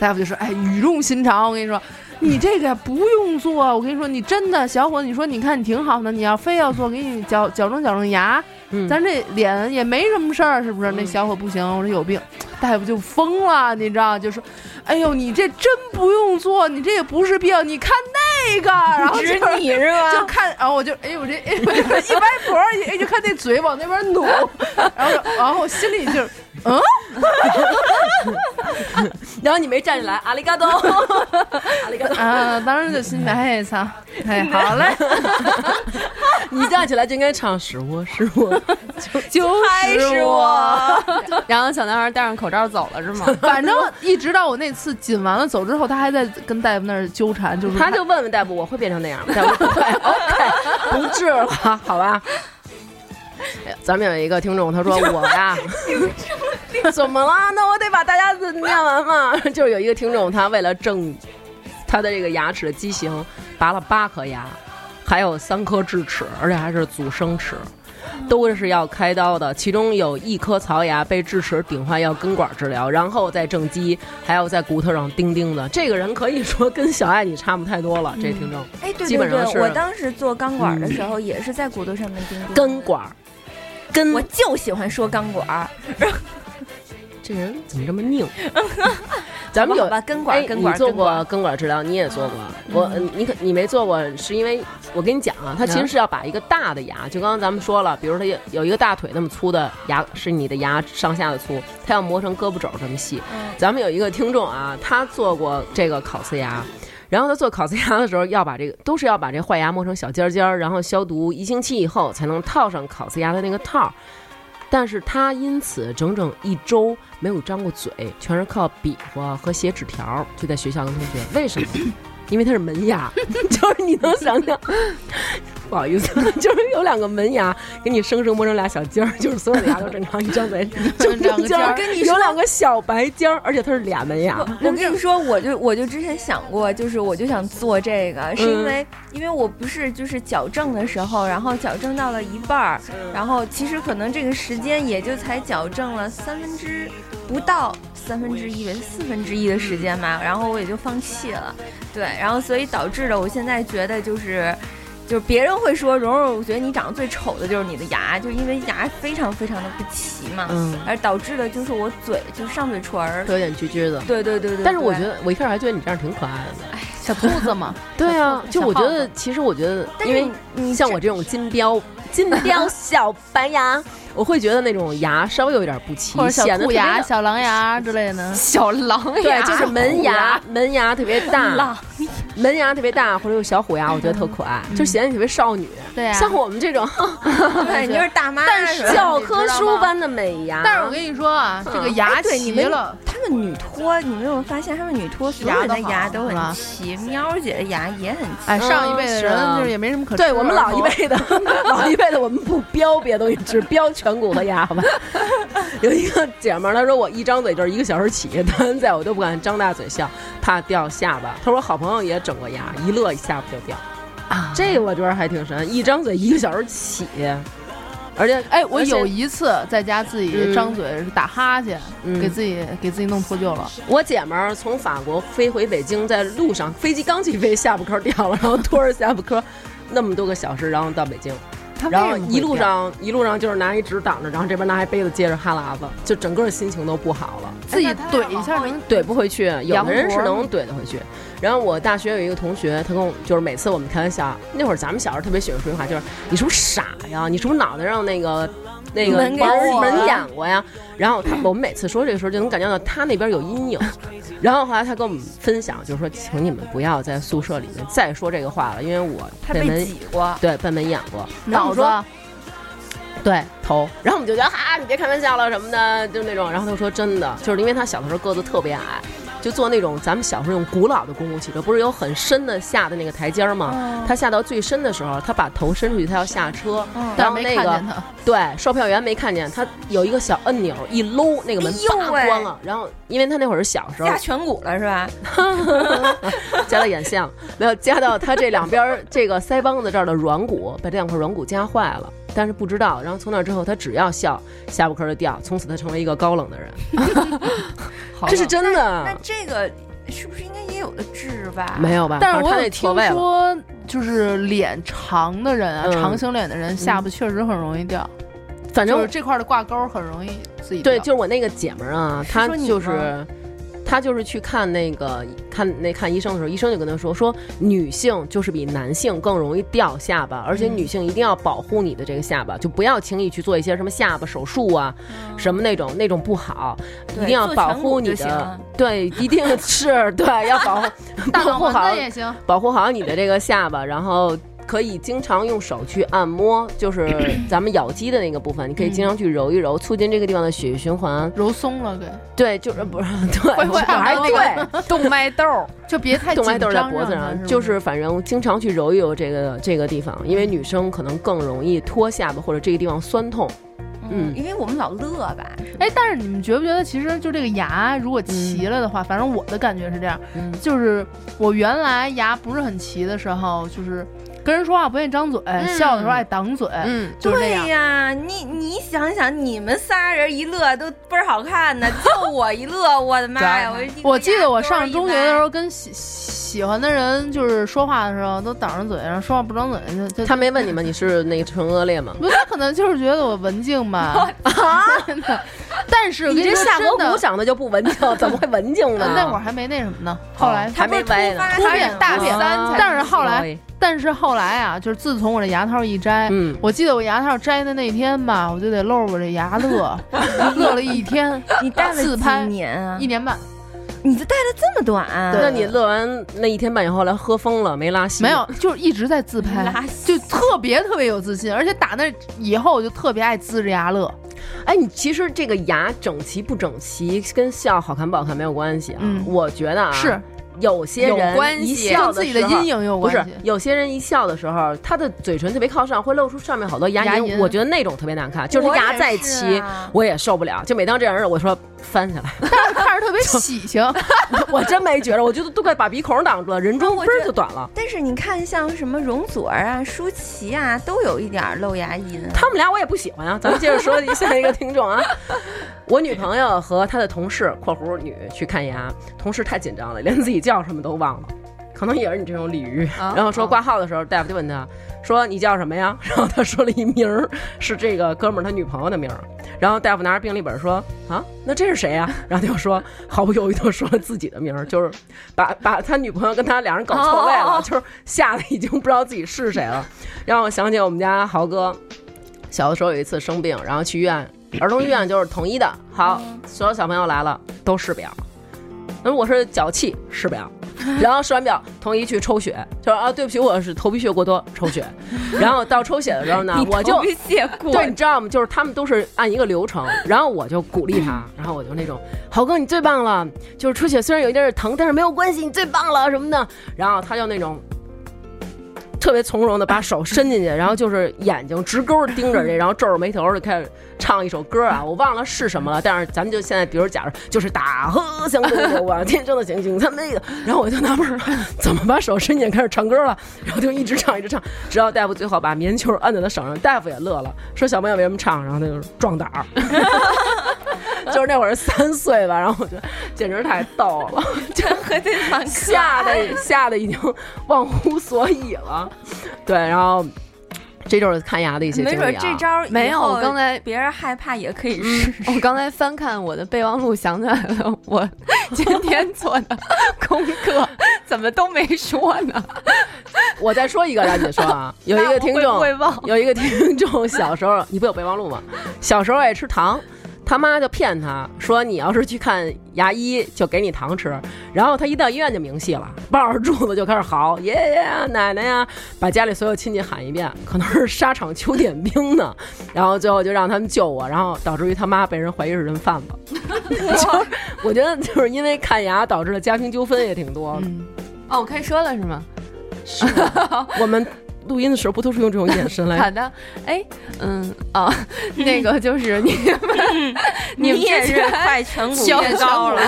大夫就说：“哎，语重心长，我跟你说，<laughs> 你这个不用做。我跟你说，你真的小伙子，你说你看你挺好的，你要非要做，给你矫矫正矫正牙，嗯咱这脸也没什么事儿，是不是？那嗯小伙不行，我说有病。大夫就疯了，你知道，就说：“哎呦，你这真不用做，你这也不是病，你看那个，<laughs> 然后指就你是吗？就看，然后我就哎，我这哎，<laughs> 一歪脖儿，哎，就看那嘴往那边努，然后然后我心里就是，嗯，<laughs> 然后你没站起来，阿里嘎多，<laughs> 阿里嘎多，啊，当时就心想，哎操，哎，好嘞，<laughs> 你站起来就应该唱是我是我，就还是我，然后小男孩戴上口罩走了是吗？反正一直到我那次紧完了走之后，他还在跟大夫那儿纠缠，就是他就问问大夫，我会变成那样吗？大夫不会，OK，不治了，好吧。哎 <laughs> 咱们有一个听众，他说我呀，<laughs> 怎么了？那我得把大家的念完嘛。<laughs> 就是有一个听众，他为了正他的这个牙齿的畸形，拔了八颗牙，还有三颗智齿，而且还是阻生齿。都是要开刀的，其中有一颗槽牙被智齿顶坏，要根管治疗，然后再正畸，还要在骨头上钉钉的。这个人可以说跟小爱你差不太多了，这听众。哎，对对对，我当时做钢管的时候也是在骨头上面钉钉。根管我就喜欢说钢管儿，<laughs> 这人怎么这么拧？<laughs> 咱们有好吧，根管根管儿，你做过根管儿治疗，你也做过。我嗯你可你没做过，是因为我跟你讲啊，它其实是要把一个大的牙，就刚刚咱们说了，比如它有有一个大腿那么粗的牙，是你的牙上下的粗，它要磨成胳膊肘这么细。咱们有一个听众啊，他做过这个烤瓷牙。然后他做烤瓷牙的时候，要把这个都是要把这坏牙磨成小尖尖儿，然后消毒一星期以后才能套上烤瓷牙的那个套儿。但是他因此整整一周没有张过嘴，全是靠比划和写纸条，就在学校跟同学。为什么？因为它是门牙，<laughs> 就是你能想象，不好意思，<laughs> 就是有两个门牙给你生生磨成俩小尖儿，就是所有的牙都正常，一张嘴就两个尖儿跟你有两个小白尖儿，而且它是俩门牙。我跟你说，我就我就之前想过，就是我就想做这个，是因为、因为我不是就是矫正的时候，然后矫正到了一半儿，然后其实可能这个时间也就才矫正了三分之不到三分之一为，四分之一的时间吧，然后我也就放弃了，对，然后所以导致了我现在觉得就是。就是别人会说蓉蓉，我觉得你长得最丑的就是你的牙，就因为牙非常非常的不齐嘛，嗯，而导致的就是我嘴就是上嘴唇儿，有点撅撅的。对对对对。但是我觉得，我一开始还觉得你这样挺可爱的呢。小兔子嘛，<laughs> 对啊，就我觉得，其实我觉得，因为你像我这种金标 <laughs> 金标小白牙，我会觉得那种牙稍微有一点不齐或者，小显得特别兔牙、小狼牙之类的。小狼牙。对，牙，就是门牙，门牙特别大，<laughs> 门牙特别大，或者有小虎牙，我觉得特可爱，就显得你特别少女。对呀像我们这种 <laughs> 对，你就是大妈，但是教科书般的美牙，但是我跟你说啊，这个牙齐了，他们女托，你们有没有发现他们女托所有人的牙都很齐？喵姐的牙也很齐。哎，上一辈的人就是也没什么可对我们老一辈的，老一辈的我们不标别的东西，只标颧骨和牙，好吧？有一个姐们儿，她说我一张嘴就是一个小时起，到现在我都不敢张大嘴笑，怕掉下巴。她说好朋友也整过牙，一乐一下巴就掉。啊，这个我觉得还挺神，一张嘴一个小时起，而且哎，我有一次在家自己嗯张嘴打哈欠，嗯给自己给自己弄脱臼了。我姐们儿从法国飞回北京，在路上飞机刚起飞，下巴颏掉了，然后拖着下巴颏那么多个小时，然后到北京。他然后一路上一路上就是拿一纸挡着，然后这边拿一杯子接着哈喇子，就整个心情都不好了，自己怼一下能怼不回去。有的人是能怼得回去。然后我大学有一个同学，他跟我就是每次我们开玩笑，那会儿咱们小时候特别喜欢说一句话，就是你是不是傻呀？你是不是脑袋让那个那个门给门挤了门演过呀？然后他我们每次说这个时候就能感觉到他那边有阴影。然后后来他跟我们分享，就是说，请你们不要在宿舍里面再说这个话了，因为我被被门挤过，对被门演过。然后我说对头，然后我们就觉得哈，你别开玩笑了什么的，就那种。然后他说真的，就是因为他小的时候个子特别矮，就坐那种咱们小时候用古老的公共汽车，不是有很深的下的那个台阶儿吗？哦他下到最深的时候，他把头伸出去，他要下车，然后那个对售票员没看见，他有一个小按钮一搂，那个门哎呦叭关了。然后因为他那会儿是小时候压颧骨了是吧？<laughs> <laughs> 加到眼线了，没有加到他这两边儿这个腮帮子这儿的软骨，把这两块软骨夹坏了。但是不知道，然后从那之后，他只要笑，下巴颏儿就掉，从此他成为一个高冷的人。<laughs> 这是真的那的，这个是不是应该也有的治吧？没有吧？但是我也听。说，就是脸长的人啊，嗯长型脸的人下巴确实很容易掉，反正就是这块的挂钩很容易自己对，就是我那个姐们儿啊，她就是他就是去看那个看那看医生的时候，医生就跟他说说女性就是比男性更容易掉下巴，而且女性一定要保护你的这个下巴，就不要轻易去做一些什么下巴手术啊，什么那种那种不好，一定要保护你的对，一定是对要保护 <laughs> 大保护好也行。保护好你的这个下巴，然后。可以经常用手去按摩，就是 <coughs> 咱们咬肌的那个部分，你可以经常去揉一揉，促进这个地方的血液循环。揉松了对，对，就是不是 <laughs> 对，会会我还对，动脉窦儿，就别太动脉紧张痘在脖子上，就是反正经常去揉一揉这个这个地方，因为女生可能更容易脱下巴或者这个地方酸痛。嗯。因为我们老乐吧，哎，但是你们觉不觉得，其实就这个牙如果齐了的话，反正我的感觉是这样，嗯。就是我原来牙不是很齐的时候，就是跟人说话不愿意张嘴，笑的时候爱挡嘴，嗯，对就是那样。呀，你你想想，你们仨人一乐都倍儿好看呢，就 <laughs> 我一乐，我的妈呀！我一我记得我上中学的时候，跟喜喜欢的人就是说话的时候都挡着嘴，然后说话不张嘴，就就他没问你吗？你是那个唇腭裂吗？不，他可能就是觉得我文静吧。真的，<laughs> 但是我跟说你这下颌骨长得就不文静，怎么会文静呢？<laughs> 那会儿还没那什么呢，后来还没歪呢。突变大突变三但是后来但是后来啊，就是自从我这牙套一摘，嗯我记得我牙套摘的那天吧，我就得露着我这牙乐，<laughs> 乐了一天，你戴了几自拍年啊一？年半，你这戴了这么短？啊那你乐完那一天半以后来喝疯了，没拉稀？没有，就是一直在自拍拉，就特别特别有自信，而且打那以后我就特别爱呲着牙乐。哎，你其实这个牙整齐不整齐跟笑好看不好看没有关系啊。嗯我觉得啊，是有些人一笑跟自己的时候阴影有不是。有些人一笑的时候，他的嘴唇特别靠上，会露出上面好多牙龈，我觉得那种特别难看。就是牙再齐，啊我也受不了。就每当这样人，我说翻下来，<laughs> 但是看着特别喜庆，<laughs> 我真没觉得，我觉得都快把鼻孔挡住了，人中嘣儿就短了。但是你看，像什么容祖儿啊、舒淇啊，都有一点儿露牙龈。他们俩我也不喜欢啊。咱们接着说下一个听众啊，我女朋友和她的同事（括弧女）去看牙，同事太紧张了，连自己叫什么都忘了。可能也是你这种鲤鱼，啊然后说挂号的时候，大夫就问他说你叫什么呀？<laughs> 然后他说了一名儿，是这个哥们儿他女朋友的名儿。然后大夫拿着病历本说啊，那这是谁呀？<laughs> 然后他就说毫不犹豫的说了自己的名儿，就是把把他女朋友跟他俩人搞错位了，就是吓得已经不知道自己是谁了。让我想起我们家豪哥，小的时候有一次生病，然后去医院，儿童医院就是统一的，好，所有小朋友来了都试表。那我是脚气试表，然后试完表统一去抽血，就说啊，对不起，我是头皮屑过多抽血。然后到抽血的时候呢，<laughs> 我就谢过对，你知道吗？就是他们都是按一个流程，然后我就鼓励他，然后我就那种，豪哥你最棒了，就是出血虽然有一点点疼，但是没有关系，你最棒了什么的。然后他就那种。特别从容的把手伸进去，<laughs> 然后就是眼睛直勾地盯着这，<laughs> 然后皱着眉头就开始唱一首歌啊，我忘了是什么了，但是咱们就现在，比如假如就是大河向东流啊，天上的星星参美的，然后我就纳闷儿，怎么把手伸进去开始唱歌了，然后就一直唱一直唱，直到大夫最后把棉球按在他手上，大夫也乐了，说小朋友为什么唱，然后他就壮胆儿。<laughs> <laughs> 就是那会儿三岁吧，然后我觉得简直太逗了，<laughs> 真和这蛮吓得吓得已经忘乎所以了。对，然后这就是看牙的一些没准经历啊。这招以没有我刚才别人害怕也可以试试。我刚才翻看我的备忘录，想起来了，我今天做的功课怎么都没说呢？<laughs> 我再说一个，让你说啊，有一个听众会会忘有一个听众小时候，你不有备忘录吗？小时候爱吃糖。他妈就骗他说：“你要是去看牙医，就给你糖吃。”然后他一到医院就明戏了，抱着柱子就开始嚎：“爷爷呀，奶奶呀！”把家里所有亲戚喊一遍，可能是沙场秋点兵呢。然后最后就让他们救我，然后导致于他妈被人怀疑是人贩子。<laughs> 就是我觉得就是因为看牙导致的家庭纠纷也挺多的。哦，我可以说了是吗？我们录音的时候不都是用这种眼神来好的，哎，嗯啊，<laughs> 那个就是你们，<laughs> 你们也是快颧骨小变高了，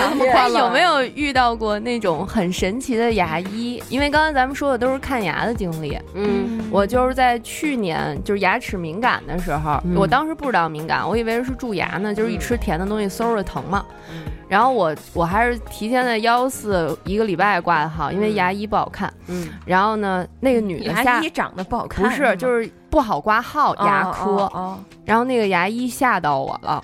有没有遇到过那种很神奇的牙医？因为刚才咱们说的都是看牙的经历，嗯。我就是在去年就是牙齿敏感的时候，嗯。我当时不知道敏感，我以为是蛀牙呢，就是一吃甜的东西嗖的疼嘛。然后我我还是提前在幺四一个礼拜挂的号，因为牙医不好看。嗯。然后呢，那个女的下牙医长得不好看，不是就是不好挂号牙科，哦哦哦。然后那个牙医吓到我了。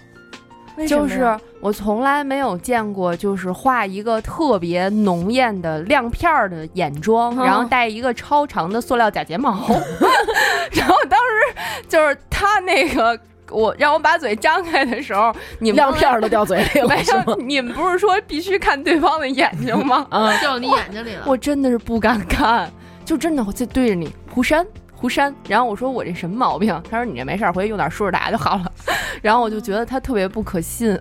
就是我从来没有见过，就是画一个特别浓艳的亮片儿的眼妆，哦然后戴一个超长的塑料假睫毛，<laughs> 然后当时就是他那个我让我把嘴张开的时候，你们亮片儿都掉嘴里了，<laughs> 没是吗？有，你们不是说必须看对方的眼睛吗？啊，掉你眼睛里了。我真的是不敢看，就真的我就对着你胡山胡山，然后我说我这什么毛病？他说你这没事儿，回去用点舒适达就好了。然后我就觉得他特别不可信，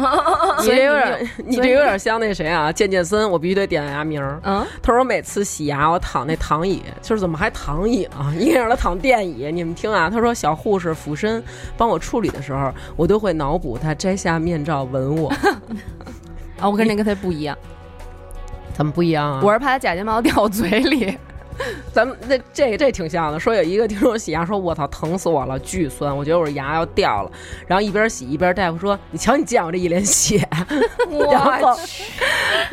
<laughs> 你这有点，你这有点像那谁啊，健健森，我必须得点牙名儿。嗯，他说每次洗牙我躺那躺椅，就是怎么还躺椅啊？应该让他躺电椅。你们听啊，他说小护士俯身帮我处理的时候，我都会脑补他摘下面罩吻我。<laughs> 啊，我跟那个他不一样，怎么不一样啊？我是怕他假睫毛掉我嘴里。<laughs> 咱们那这这挺像的。说有一个听众洗牙说，我操，疼死我了，巨酸，我觉得我这牙要掉了。然后一边洗一边大夫说，你瞧你见我这一脸血。<laughs> 然后，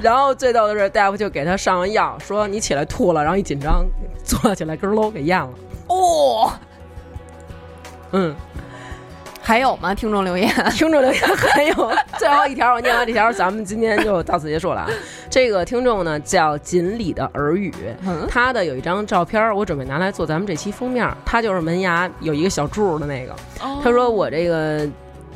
然后最逗的是大夫就给他上完药，说你起来吐了，然后一紧张坐起来，咯喽给咽了。哦，嗯，还有吗？听众留言，<laughs> 听众留言还有最后一条，我念完这条，咱们今天就到此结束了啊。<laughs> 这个听众呢叫锦鲤的耳语，他的有一张照片，我准备拿来做咱们这期封面。他就是门牙有一个小柱的那个。他说我这个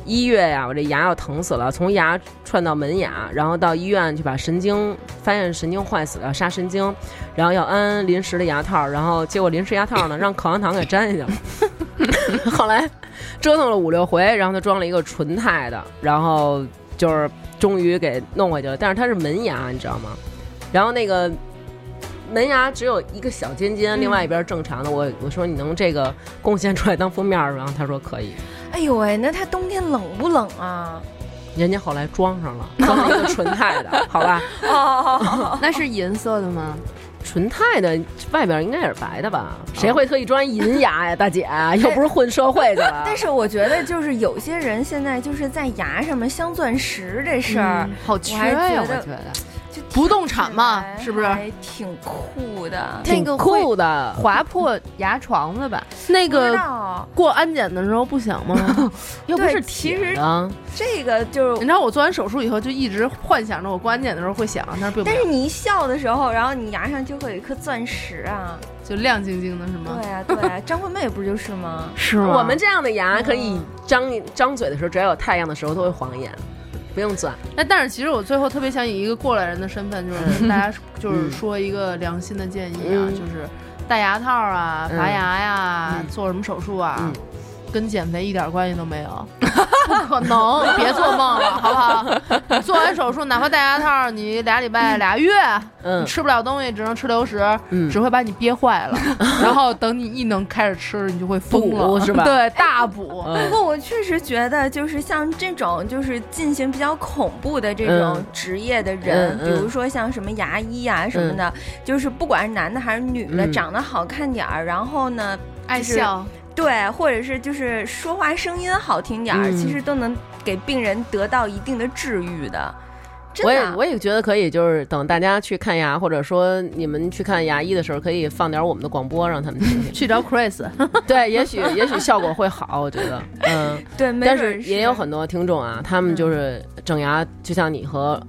一月呀，我这牙要疼死了，从牙串到门牙，然后到医院去把神经发现神经坏死了，杀神经，然后要安临时的牙套，然后结果临时牙套呢让口香糖给粘下去了。<laughs> 后来折腾了五六回，然后他装了一个纯钛的，然后就是终于给弄回去了。但是它是门牙，你知道吗？然后那个门牙只有一个小尖尖，另外一边正常的。我我说你能这个贡献出来当封面儿吗？然后他说可以。哎呦喂，那它冬天冷不冷啊？人家后来装上了，装了一个纯钛的，好吧？<laughs> 哦，那是银色的吗？纯钛的外边应该也是白的吧？谁会特意装银牙呀，大姐？<laughs> 又不是混社会的。<laughs> 但是我觉得就是有些人现在就是在牙上面镶钻石这事儿，好缺还呀，我觉得。就不动产嘛是不是还挺酷的。挺那个酷的，划破牙床子吧？<laughs> 那个过安检的时候不响吗？<laughs> 又不是其实。这个就是你知道我做完手术以后就一直幻想着我过安检的时候会响，但是并，但是你一笑的时候，然后你牙上就会有一颗钻石啊！就亮晶晶的是吗？对啊，对啊，<laughs> 张惠妹不就是吗？是吗？我们这样的牙可以张张嘴的时候，只要有太阳的时候都会晃眼，不用钻。那，但是其实我最后特别想以一个过来人的身份，就是跟大家就是说一个良心的建议啊，嗯。就是戴牙套啊、嗯。拔牙呀、嗯。做什么手术啊。嗯跟减肥一点关系都没有，不可能！别做梦了，好不好？做完手术，哪怕戴牙套，你俩礼拜、俩月，嗯你吃不了东西，只能吃流食，嗯只会把你憋坏了。<laughs> 然后等你一能开始吃，你就会疯了，是吧对，大补。不嗯过我确实觉得，就是像这种就是进行比较恐怖的这种嗯职业的人，比如说像什么牙医啊什么的，就是不管是男的还是女的，嗯长得好看点儿，然后呢，爱笑，对，或者是就是说话声音好听点儿，嗯其实都能给病人得到一定的治愈的。真我也的啊，我也觉得可以，就是等大家去看牙，或者说你们去看牙医的时候，可以放点我们的广播，让他们听听。去找 Chris，<laughs> 对，也许也许效果会好，我觉得，<laughs> 嗯。对，没但是也有很多听众啊，他们就是整牙，就像你和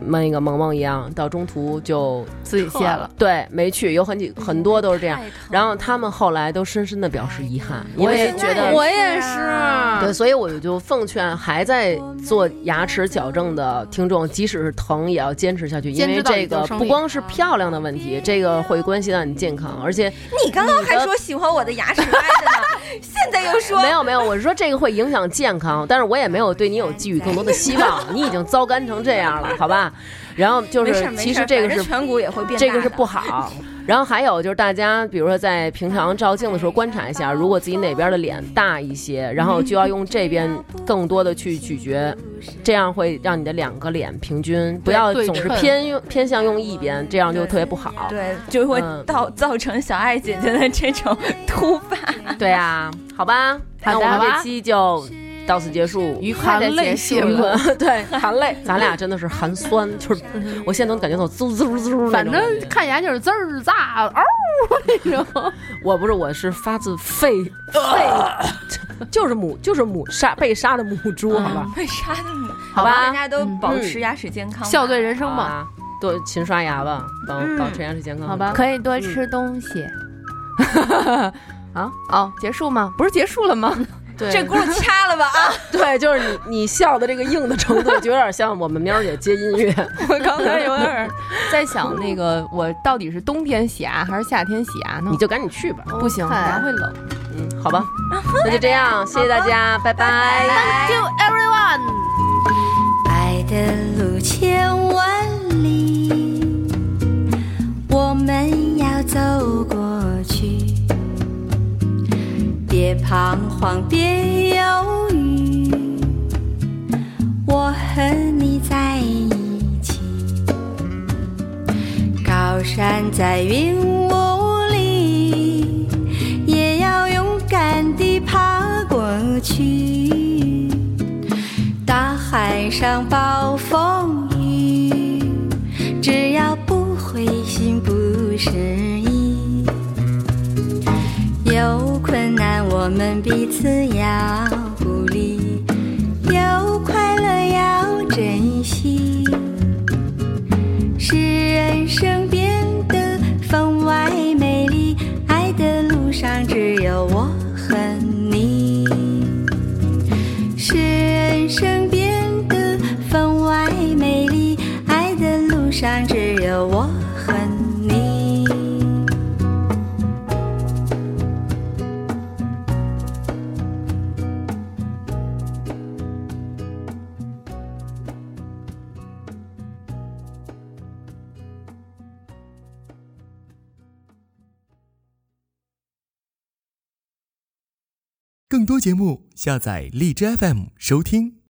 那个萌萌一样，到中途就自己卸了。对没去，有很几很多都是这样。然后他们后来都深深的表示遗憾，因我为觉得我也是啊。对，所以我就奉劝还在做牙齿矫正的听众，即使是疼也要坚持下去，因为这个不光是漂亮的问题，这个会关系到你健康，而且你刚刚还说喜欢我的牙齿歪的呢，现在又说没有没有，我是说这个会影响健康，但是我也没有对你有寄予更多的希望，<laughs> 你已经糟干成这样了，好吧？然后就是其实这个是颧骨也会变，这个是不好。然后还有就是大家，比如说在平常照镜的时候观察一下，如果自己哪边的脸大一些，然后就要用这边更多的去咀嚼，这样会让你的两个脸平均，不要总是偏用偏向用一边，这样就特别不好。对，就会嗯造造成小爱姐姐的这种突发。对啊，好吧，那我们这期就到此结束，愉快的含泪结束了。<laughs> 对，<laughs> 含泪，咱俩真的是含酸，就是我现在能感觉到滋滋滋那反正看牙就是滋儿咋嗷那种。<laughs> 我不是，我是发自肺肺就是母就是母杀被杀的母猪，好吧？被杀的母，好吧大家都嗯保持牙齿健康，笑对人生吧。好吧，多勤刷牙吧，保嗯保持牙齿健康，好吧可以多吃东西。啊哦，结束吗？不是结束了吗？对，这轱辘掐了吧啊！<laughs> 对，就是你你笑的这个硬的程度，就有点像我们喵儿姐接音乐。<laughs> 我刚才有点在想，那个我到底是冬天洗牙还是夏天洗牙呢？你就赶紧去吧，不行，哎牙会冷。嗯，好吧，那就这样，谢谢大家，拜拜。Thank you everyone。爱的路千万里，我们要走过去。别彷徨，别犹豫，我和你在一起。高山在云雾里，也要勇敢地爬过去。大海上暴风雨，只要不灰心不失我们彼此要鼓励，有快乐要珍惜，使人生变得分外美丽。爱的路上只有我和你。使人生变得分外美丽。爱的路上只有我更多节目，下载荔枝 FM 收听。